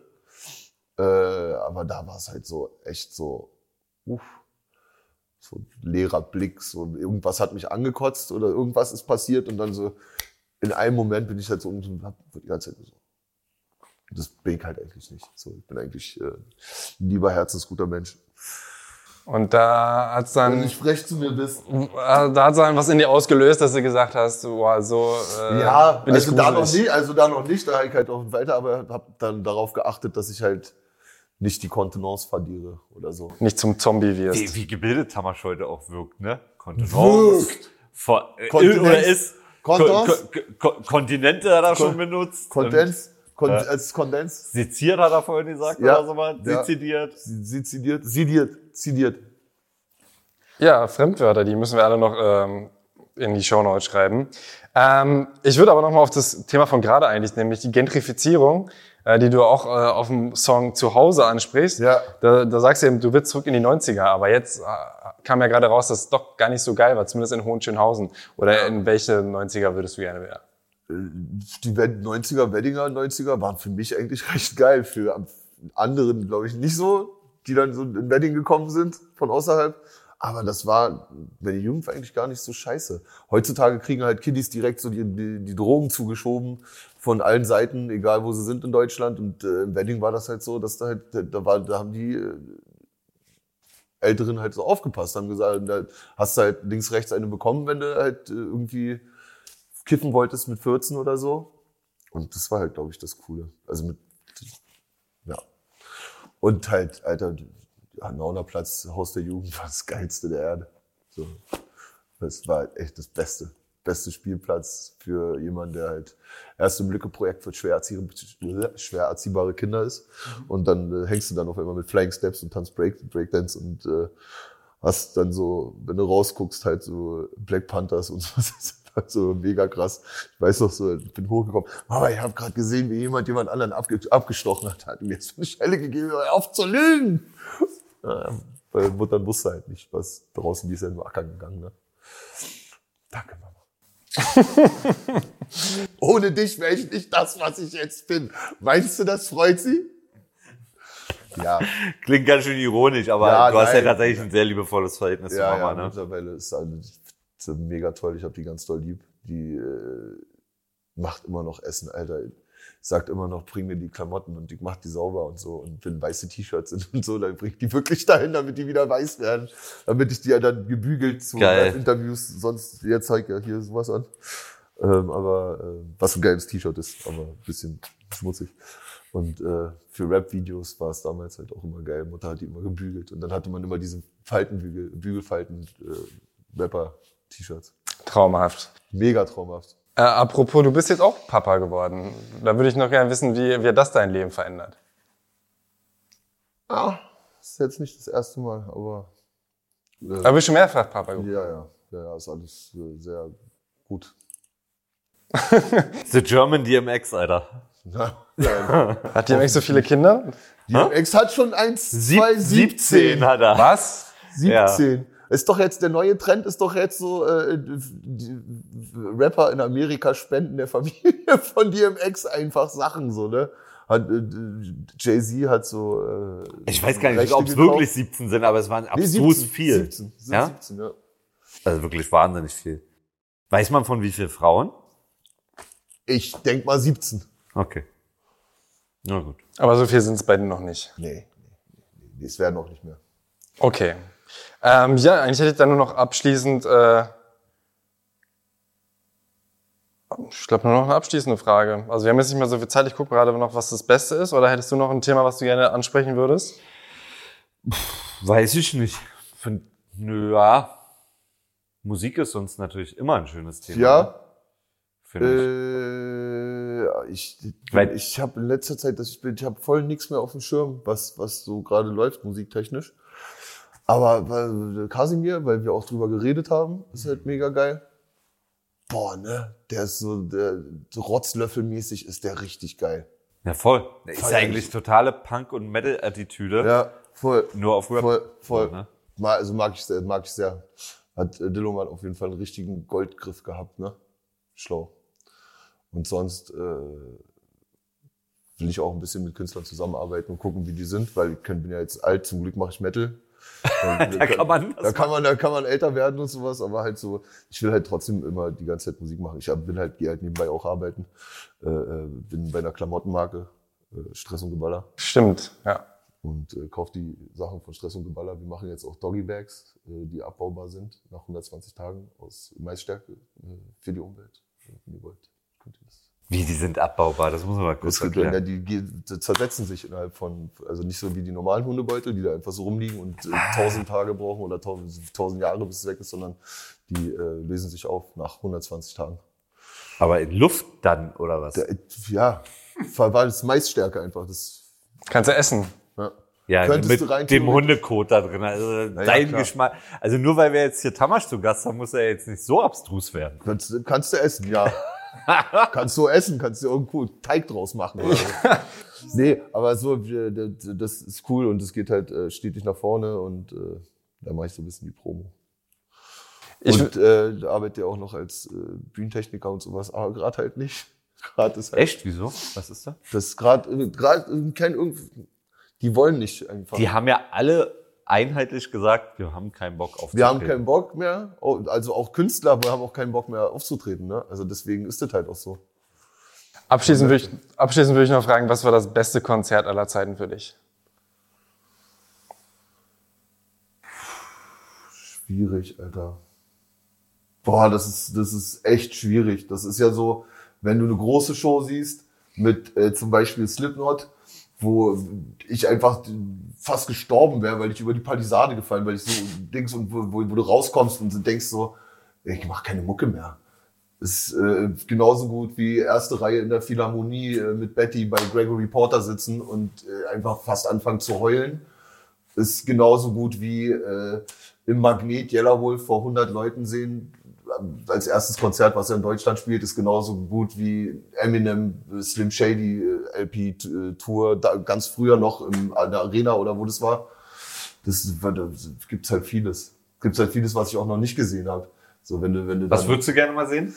Äh, aber da war es halt so echt so, uff, so leerer Blick, so irgendwas hat mich angekotzt oder irgendwas ist passiert und dann so in einem Moment bin ich halt so und hab die ganze Zeit so. Das bin ich halt eigentlich nicht. So, ich bin eigentlich äh, ein lieber herzensguter Mensch. Und da hat's Wenn dann, du frech zu mir bist. äh, da hat's dann was in dir ausgelöst, dass du gesagt hast, boah, so äh, Ja, bin ich also da noch nicht, also da noch nicht, da habe ich halt auch weiter, aber habe dann darauf geachtet, dass ich halt nicht die Kontenance verliere oder so. Nicht zum Zombie wirst. Wie, wie gebildet Tamasch heute auch wirkt, ne? Kontenance. Wirkt. Vor, äh, Kontinenz. oder ist Kontos. Ko- Ko- Ko- Kontinente hat er Kon- schon benutzt. Kondens, Kon Ja. als Kondens, Seziert hat er vorhin gesagt Ja. oder sowas. Ja. Sezidiert. sizidiert, sidiert, zidiert. Ja, Fremdwörter, die müssen wir alle noch ähm, in die Shownotes schreiben. Ähm, ich würde aber noch mal auf das Thema von gerade eigentlich, nämlich die Gentrifizierung, äh, die du auch äh, auf dem Song Zuhause ansprichst. Ja. Da, da sagst du eben, du willst zurück in die 90er, aber jetzt äh, kam ja gerade raus, dass es doch gar nicht so geil war, zumindest in Hohenschönhausen. Oder in welche 90er würdest du gerne wieder? Die Wed- 90er, Weddinger 90er waren für mich eigentlich recht geil. Für anderen, glaube ich, nicht so, die dann so in Wedding gekommen sind von außerhalb. Aber das war, wenn die Jugend war eigentlich gar nicht so scheiße. Heutzutage kriegen halt Kiddies direkt so die, die, die Drogen zugeschoben von allen Seiten, egal wo sie sind in Deutschland. Und äh, im Wedding war das halt so, dass da halt, da war, da haben die äh, Älteren halt so aufgepasst, haben gesagt, da hast du halt links, rechts eine bekommen, wenn du halt äh, irgendwie kiffen wolltest mit 14 oder so. Und das war halt, glaube ich, das Coole. Also mit. Und halt, Alter, Hanauner Platz, Haus der Jugend war das geilste der Erde. So. Das war echt das Beste. Beste Spielplatz für jemanden, der halt erst im Lücke-Projekt für schwer, erziehbare, schwer erziehbare Kinder ist. Und dann äh, hängst du dann auf einmal mit Flying Steps und tanzt Break, Breakdance und äh, hast dann so, wenn du rausguckst, halt so Black Panthers und so. Das ist halt so mega krass. Ich weiß noch so, ich bin hochgekommen. Aber ich habe gerade gesehen, wie jemand jemand anderen abge abgestochen hat. Hat mir jetzt eine Schelle gegeben, auf zu lügen. Ja, weil Mutter wusste halt nicht, was draußen, die ist ja in den Acker gegangen. Ne? Danke, Mama. Ohne dich wäre ich nicht das, was ich jetzt bin. Meinst du, das freut sie? Ja, Klingt ganz schön ironisch, aber Ja, du hast ja nein. tatsächlich ein sehr liebevolles Verhältnis ja, zu Mama, ja, ne? mittlerweile ist also, ist mega toll. Ich habe die ganz doll lieb. Die äh, macht immer noch Essen, Alter. Sagt immer noch, bring mir die Klamotten und ich mach die sauber und so. Und wenn weiße T-Shirts sind und so, dann bring ich die wirklich dahin, damit die wieder weiß werden. Damit ich die ja dann gebügelt zu Geil. Interviews, sonst, jetzt zeig ja hier sowas an. Ähm, aber äh, was ein geiles T-Shirt ist, aber ein bisschen schmutzig. Und äh, für Rap-Videos war es damals halt auch immer geil. Mutter hat die immer gebügelt. Und dann hatte man immer diese Faltenbügel, Bügelfalten, äh, Rapper-T-Shirts. Traumhaft. Mega traumhaft. Äh, apropos, du bist jetzt auch Papa geworden. Da würde ich noch gerne wissen, wie, wie hat das dein Leben verändert? Ah, das ist jetzt nicht das erste Mal, aber äh, Aber bist schon mehrfach Papa geworden. ja, ja, ja, ja, ist alles äh, sehr gut. The German DMX, Alter. Ja, nein. Hat die eigentlich so viele Kinder? Ex hat schon eins, Sieb zwei, 17. hat er. Was? 17. Ist doch jetzt der neue Trend, ist doch jetzt so, äh, die Rapper in Amerika spenden der Familie von DMX einfach Sachen so, ne? Hat, äh, Jay-Z hat so. Äh, Ich weiß gar nicht, ob es wirklich 17 sind, aber es waren Nee, abstrus 17, viel. 17, sind Ja? 17, ja. Also wirklich wahnsinnig viel. Weiß man von wie vielen Frauen? Ich denk mal 17. Okay. Na gut. Aber so viel sind es bei noch nicht. Nee, nee, nee, nee, es werden noch nicht mehr. Okay. Ähm, ja, eigentlich hätte ich dann nur noch abschließend, äh, ich glaube nur noch eine abschließende Frage. Also wir haben jetzt nicht mehr so viel Zeit. Ich gucke gerade noch, was das Beste ist. Oder hättest du noch ein Thema, was du gerne ansprechen würdest? Weiß ich nicht. Find, nö, ja. Musik ist sonst natürlich immer ein schönes Thema. ne? Ja, Finde ich. Äh, ich Weil- ich habe in letzter Zeit, dass ich bin, ich habe voll nichts mehr auf dem Schirm, was was so gerade läuft musiktechnisch. Aber weil, Kasimir, weil wir auch drüber geredet haben, ist halt mega geil. Boah, ne, der ist so, der so Rotzlöffelmäßig ist der richtig geil. Ja, voll. Ist Voll ja eigentlich totale Punk- und Metal-Attitüde. Ja, voll, Nur auf Rap. voll, voll. Ne? Ma- Also mag ich sehr, mag ich sehr. Hat äh, Dilloman auf jeden Fall einen richtigen Goldgriff gehabt, ne? Schlau. Und sonst äh, will ich auch ein bisschen mit Künstlern zusammenarbeiten und gucken, wie die sind, weil ich bin ja jetzt alt, zum Glück mache ich Metal. Da kann man da kann man, da kann man älter werden und sowas, aber halt so, ich will halt trotzdem immer die ganze Zeit Musik machen. Ich bin halt, gehe halt nebenbei auch arbeiten. Äh, äh, bin bei einer Klamottenmarke, äh, Stress und Geballer. Stimmt, ja. Und äh, kaufe die Sachen von Stress und Geballer. Wir machen jetzt auch Doggy Bags, äh, die abbaubar sind nach 120 Tagen aus Maisstärke äh, für die Umwelt. Wenn ihr wollt, könnt ihr das. Wie, die sind abbaubar, das muss man mal kurz Das gibt, ja, erklären. die, die zersetzen sich innerhalb von, also nicht so wie die normalen Hundebeutel, die da einfach so rumliegen und äh, Ah. tausend Tage brauchen oder tausend, Jahre, bis es weg ist, sondern die äh, lösen sich auf nach 120 Tagen. Aber in Luft dann, oder was? Der, ja, war das Maisstärke einfach. Das, Kannst du essen. ja. Ja, Könntest mit du rein dem Hundekot da drin. Also ja, dein klar. Geschmack. Also nur weil wir jetzt hier Tamasch zu Gast haben, muss er jetzt nicht so abstrus werden. Kannst, kannst du essen, ja. kannst du essen, kannst du irgendwo Teig draus machen. Oder so. nee, aber so, das ist cool und es geht halt äh, stetig nach vorne und äh, da mache ich so ein bisschen die Promo. Ich, und äh, arbeite ja auch noch als äh, Bühnentechniker und sowas, aber gerade halt nicht. Gerade ist halt, Echt? Wieso? Was ist da? das gerade gerade kein irgend, die wollen nicht einfach. Die haben ja alle einheitlich gesagt, wir haben keinen Bock auf wir haben keinen Bock mehr, oh, also auch Künstler, wir haben auch keinen Bock mehr aufzutreten. Ne? Also deswegen ist das halt auch so. abschließend, würde ich, abschließend würde ich noch fragen, was war das beste Konzert aller Zeiten für dich? Schwierig, Alter. Boah, das ist, das ist echt schwierig. Das ist ja so, wenn du eine große Show siehst, mit äh, zum Beispiel Slipknot, wo ich einfach fast gestorben wäre, weil ich über die Palisade gefallen, weil ich so Dings und wo, wo, du rauskommst und denkst so, ich mach keine Mucke mehr. Ist äh, genauso gut wie erste Reihe in der Philharmonie äh, mit Betty bei Gregory Porter sitzen und äh, einfach fast anfangen zu heulen ist genauso gut wie äh, im Magnet Yellerwolf vor 100 Leuten sehen. Als erstes Konzert, was er in Deutschland spielt, ist genauso gut wie Eminem Slim Shady äh, LP äh, Tour, da, ganz früher noch in der Arena oder wo das war. Das, da gibt's halt vieles. Gibt's halt vieles, was ich auch noch nicht gesehen habe. So, wenn du, wenn du Was würdest du gerne mal sehen?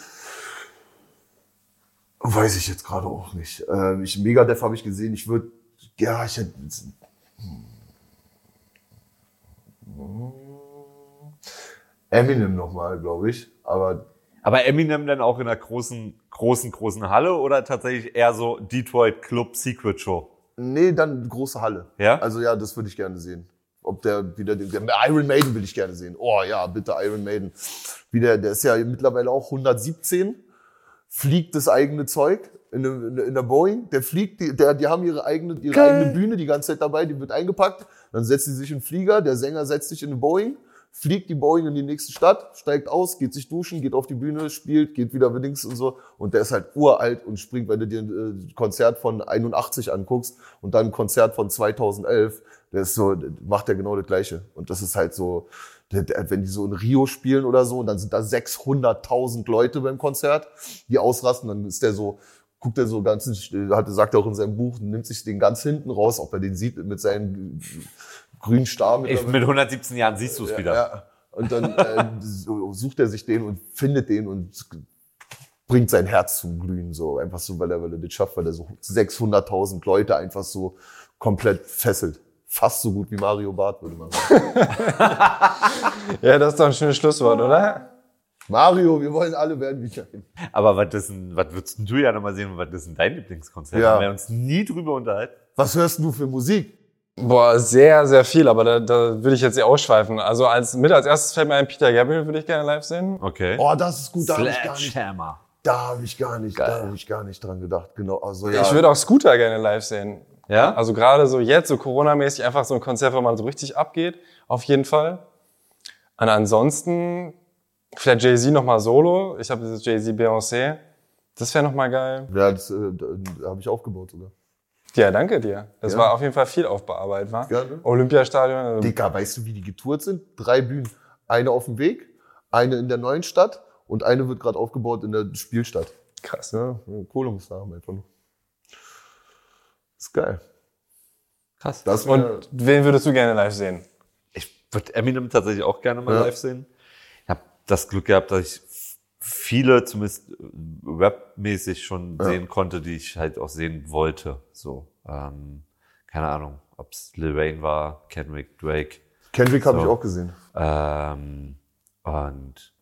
Weiß ich jetzt gerade auch nicht. Ähm, ich, Megadeth habe ich gesehen. Ich würde, ja, ich hätte. Eminem nochmal, glaube ich. Aber Aber Eminem dann auch in einer großen, großen, großen Halle oder tatsächlich eher so Detroit Club Secret Show? nee, dann große Halle. Ja? Also ja, das würde ich gerne sehen. Ob der wieder den der Iron Maiden will ich gerne sehen. Oh ja, bitte Iron Maiden. Wie der, der ist ja mittlerweile auch 117, fliegt das eigene Zeug in, der- in, der- in der Boeing. Der fliegt, die, der, die haben ihre eigene, ihre Geil. eigene Bühne die ganze Zeit dabei, die wird eingepackt. Dann setzen sie sich in den Flieger, der Sänger setzt sich in eine Boeing, fliegt die Boeing in die nächste Stadt, steigt aus, geht sich duschen, geht auf die Bühne, spielt, geht wieder links und so. Und der ist halt uralt und springt, wenn du dir ein äh, Konzert von 81 anguckst und dann ein Konzert von 2011, der ist so, macht der genau das Gleiche. Und das ist halt so, wenn die so in Rio spielen oder so, und dann sind da 600.000 Leute beim Konzert, die ausrasten, dann ist der so, guckt er so ganz, hat, sagt er auch in seinem Buch, nimmt sich den ganz hinten raus, ob er den sieht mit seinen grünen Star. Ich, mit 117 Jahren siehst du es wieder. Ja. Und dann äh, sucht er sich den und findet den und bringt sein Herz zum Glühen, so einfach so, weil er, weil er das schafft, weil er so 600.000 Leute einfach so komplett fesselt. Fast so gut wie Mario Barth, würde man sagen. Ja, das ist doch ein schönes Schlusswort, oder? Mario, wir wollen alle werden wie Karim. Aber was, ist denn, was würdest du ja nochmal sehen, was ist denn dein Lieblingskonzert? Ja. Haben wir uns nie drüber unterhalten. Was hörst du für Musik? Boah, sehr, sehr viel, aber da, da würde ich jetzt nicht ausschweifen. Also als mit als erstes fällt mir ein Peter Gabriel, würde ich gerne live sehen. Okay. Oh, das ist gut, da habe ich gar nicht, Sledgehammer. da habe ich gar nicht, da habe ich gar nicht dran gedacht. Genau, also ja. Ich würde auch Scooter gerne live sehen. Ja? Also gerade so jetzt, so Corona-mäßig, einfach so ein Konzert, wo man so richtig abgeht. Auf jeden Fall. Und ansonsten vielleicht Jay-Z nochmal solo. Ich habe dieses Jay-Z Beyoncé. Das wäre nochmal geil. ja, das äh, habe ich aufgebaut sogar. Ja, danke dir. Das Ja. war auf jeden Fall viel Aufbearbeitet, war. Ja, ne? Olympiastadion. also Digga, weißt du, wie die getourt sind? Drei Bühnen. Eine auf dem Weg, eine in der neuen Stadt und eine wird gerade aufgebaut in der Spielstadt. Krass. Ja, Kohle muss da haben einfach nur. Ist geil. Krass. Das Und wen würdest du gerne live sehen? Ich würde Eminem tatsächlich auch gerne mal Ja. live sehen. Ich habe das Glück gehabt, dass ich viele, zumindest Rap-mäßig schon Ja. sehen konnte, die ich halt auch sehen wollte. So, ähm, keine Ahnung, ob's Lil Wayne war, Kendrick, Drake. Kendrick habe So. ich auch gesehen. Ähm, und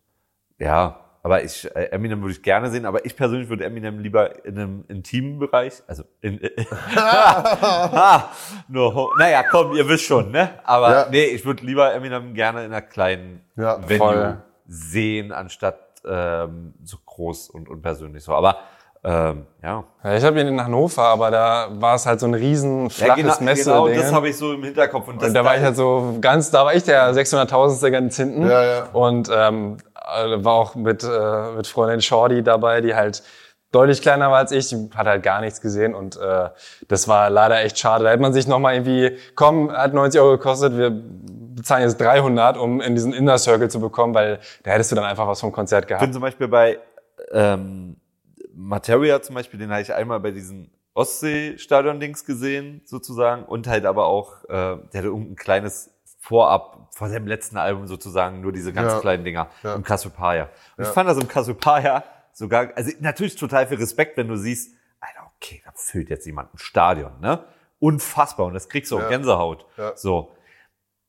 ja, aber ich, äh, Eminem würde ich gerne sehen, aber ich persönlich würde Eminem lieber in einem intimen Bereich, also in, nur, ho- naja, komm, ihr wisst schon, ne? Aber Ja. nee, ich würde lieber Eminem gerne in einer kleinen Ja, Venue voll. sehen, anstatt ähm, so groß und unpersönlich so. Aber ähm, ja. Ja, ich habe ihn in Hannover, aber da war es halt so ein riesen Ja, flaches genau, Messe. genau das habe ich so im Hinterkopf. Und, das Und da war ich halt so ganz, da war ich der 600.000. ganz hinten. Ja, ja. Und ähm, äh, war auch mit, äh, mit Freundin Shorty dabei, die halt deutlich kleiner war als ich, hat halt gar nichts gesehen und äh, das war leider echt schade. Da hätte man sich nochmal irgendwie, komm, hat 90 Euro gekostet, wir bezahlen jetzt 300, um in diesen Inner Circle zu bekommen, weil da hättest du dann einfach was vom Konzert Ich bin gehabt. zum Beispiel bei ähm, Materia zum Beispiel, den habe ich einmal bei diesen Ostsee-Stadion-Dings gesehen, sozusagen, und halt aber auch, äh, der hatte irgendein kleines Vorab, vor seinem letzten Album sozusagen, nur diese ganz Ja. kleinen Dinger Ja. im Cassiopeia. Und Ja. ich fand das im Cassiopeia sogar, also natürlich total viel Respekt, wenn du siehst, Alter, okay, da füllt jetzt jemand ein Stadion, ne? Unfassbar, und das kriegst du auch Ja. Gänsehaut. Ja. So.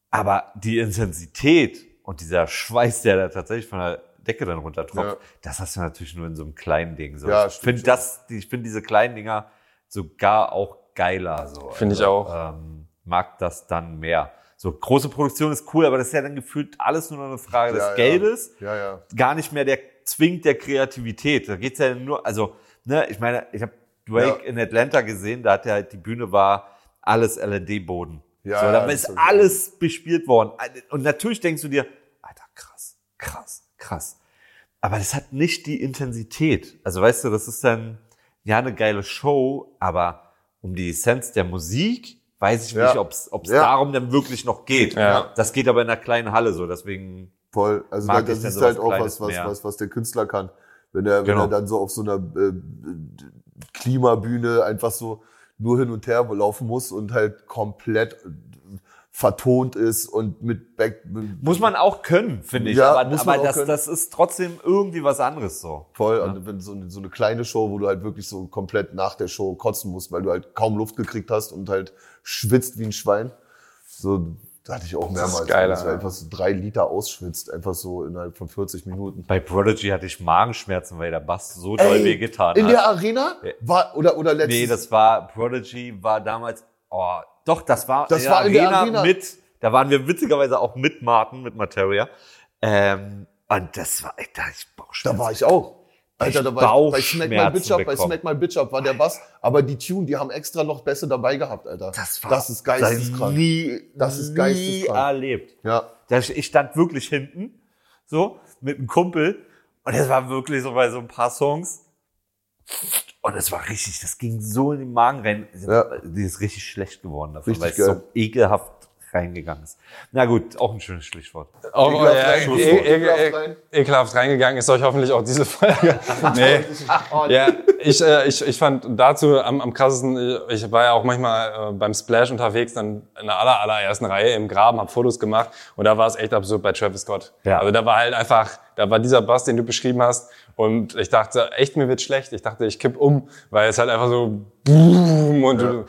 Aber die Intensität und dieser Schweiß, der da tatsächlich von der Decke dann runtertropft, Ja. das hast du natürlich nur in so einem kleinen Ding. So. Ja, ich finde das, ich finde diese kleinen Dinger sogar auch geiler. So. Finde ich auch. Ähm, mag das dann mehr. So große Produktion ist cool, aber das ist ja dann gefühlt alles nur noch eine Frage des Ja, ja. Geldes Ja, ja. gar nicht mehr der zwingt der Kreativität. Da geht's ja nur, also, ne, ich meine, ich habe Drake Ja. in Atlanta gesehen, da hat er halt, die Bühne war alles LED-Boden. Ja, so, ja, da ist alles bespielt worden. Und natürlich denkst du dir, Alter, krass, krass, krass. Aber das hat nicht die Intensität. Also weißt du, das ist dann ja eine geile Show, aber um die Essenz der Musik weiß ich Ja. nicht, ob es Ja. darum dann wirklich noch geht. Ja. Das geht aber in einer kleinen Halle so, deswegen Voll. Also da, das ist halt auch was, was, was, was der Künstler kann. Wenn er, wenn Genau. er dann so auf so einer äh, Klimabühne einfach so nur hin und her laufen muss und halt komplett äh, vertont ist und mit Back mit Muss man auch können, finde ich. Ja, aber muss man aber auch das, können. das ist trotzdem irgendwie was anderes so. voll. Und wenn so eine, so eine kleine Show, wo du halt wirklich so komplett nach der Show kotzen musst, weil du halt kaum Luft gekriegt hast und halt schwitzt wie ein Schwein. So, da hatte ich auch mehrmals. geiler, dass du ja. einfach so drei Liter ausschwitzt, einfach so innerhalb von 40 Minuten. Bei Prodigy hatte ich Magenschmerzen, weil der Bass so doll Ey, wehgetan In hat. der Arena? War, oder, oder letztes nee, das war, Prodigy war damals, oh, doch, das war, Das war in der Arena. mit, da waren wir witzigerweise auch mit Martin, mit Materia. Ähm, und das war, da ich Bauchschmerzen. Da war ich auch. Alter, da war bei Smack My Bitch Up, bei. Smack My Bitch Up war der Bass, aber die Tune, die haben extra noch besser dabei gehabt, Alter. das war, das ist geisteskrank. Nie, Das ist nie geisteskrank. erlebt. Ja. Ich stand wirklich hinten, so, mit einem Kumpel. Und es war wirklich so bei so ein paar Songs. Und es war richtig, das ging so in den Magen rein. Ja. Die ist richtig schlecht geworden davon, Richtig weil es geil. so ekelhaft reingegangen ist. Na gut, auch ein schönes Stichwort. Auch, Ekelhaft ja, rein, e Schlusswort. e Ekelhaft e rein. ekelhaft reingegangen ist euch hoffentlich auch diese Folge. nee. Ja, ich, äh, ich, ich fand dazu am, am krassesten, äh, ich war ja auch manchmal äh, beim Splash unterwegs, dann in der aller, allerersten Reihe im Graben, hab Fotos gemacht und da war es echt absurd bei Travis Scott. Ja. Also da war halt einfach, da war dieser Bass, den du beschrieben hast und ich dachte, echt, mir wird schlecht. Ich dachte, ich kipp um, weil es halt einfach so boom und du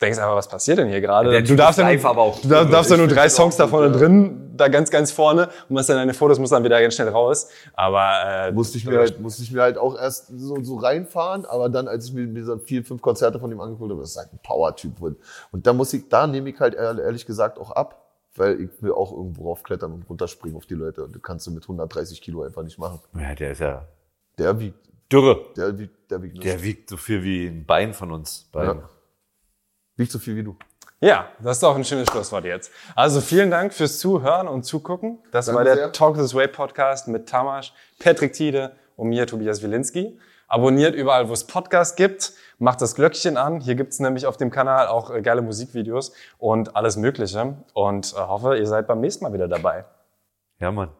denkst einfach, was passiert denn hier gerade? Der Du darfst ja nur, aber auch du darfst, ja nur drei Songs da vorne ja. drin, da ganz, ganz vorne und machst dann deine Fotos, musst dann wieder ganz schnell raus. Aber äh, Musste ich mir halt, musste ich mir halt auch erst so, so reinfahren, aber dann, als ich mir, so vier, fünf Konzerte von ihm angeguckt habe, das ist halt ein Power-Typ. Und und da muss ich, da nehme ich halt ehr- ehrlich gesagt auch ab, weil ich will auch irgendwo raufklettern und runterspringen auf die Leute. Und das kannst du mit 130 Kilo einfach nicht machen. Ja, der ist ja Der wiegt, dürre. der wiegt, der wiegt, nicht. Der wiegt so viel wie ein Bein von uns beiden. Ja. Wiegt so viel wie du. Ja, das ist doch ein schönes Schlusswort jetzt. Also vielen Dank fürs Zuhören und Zugucken. Das Danke war der sehr. Talk This Way Podcast mit Tamasch, Patrick Tiede und mir, Tobias Wilinski. Abonniert überall, wo es Podcasts gibt. Macht das Glöckchen an. Hier gibt's nämlich auf dem Kanal auch äh, geile Musikvideos und alles Mögliche. Und äh, hoffe, ihr seid beim nächsten Mal wieder dabei. Ja, Mann.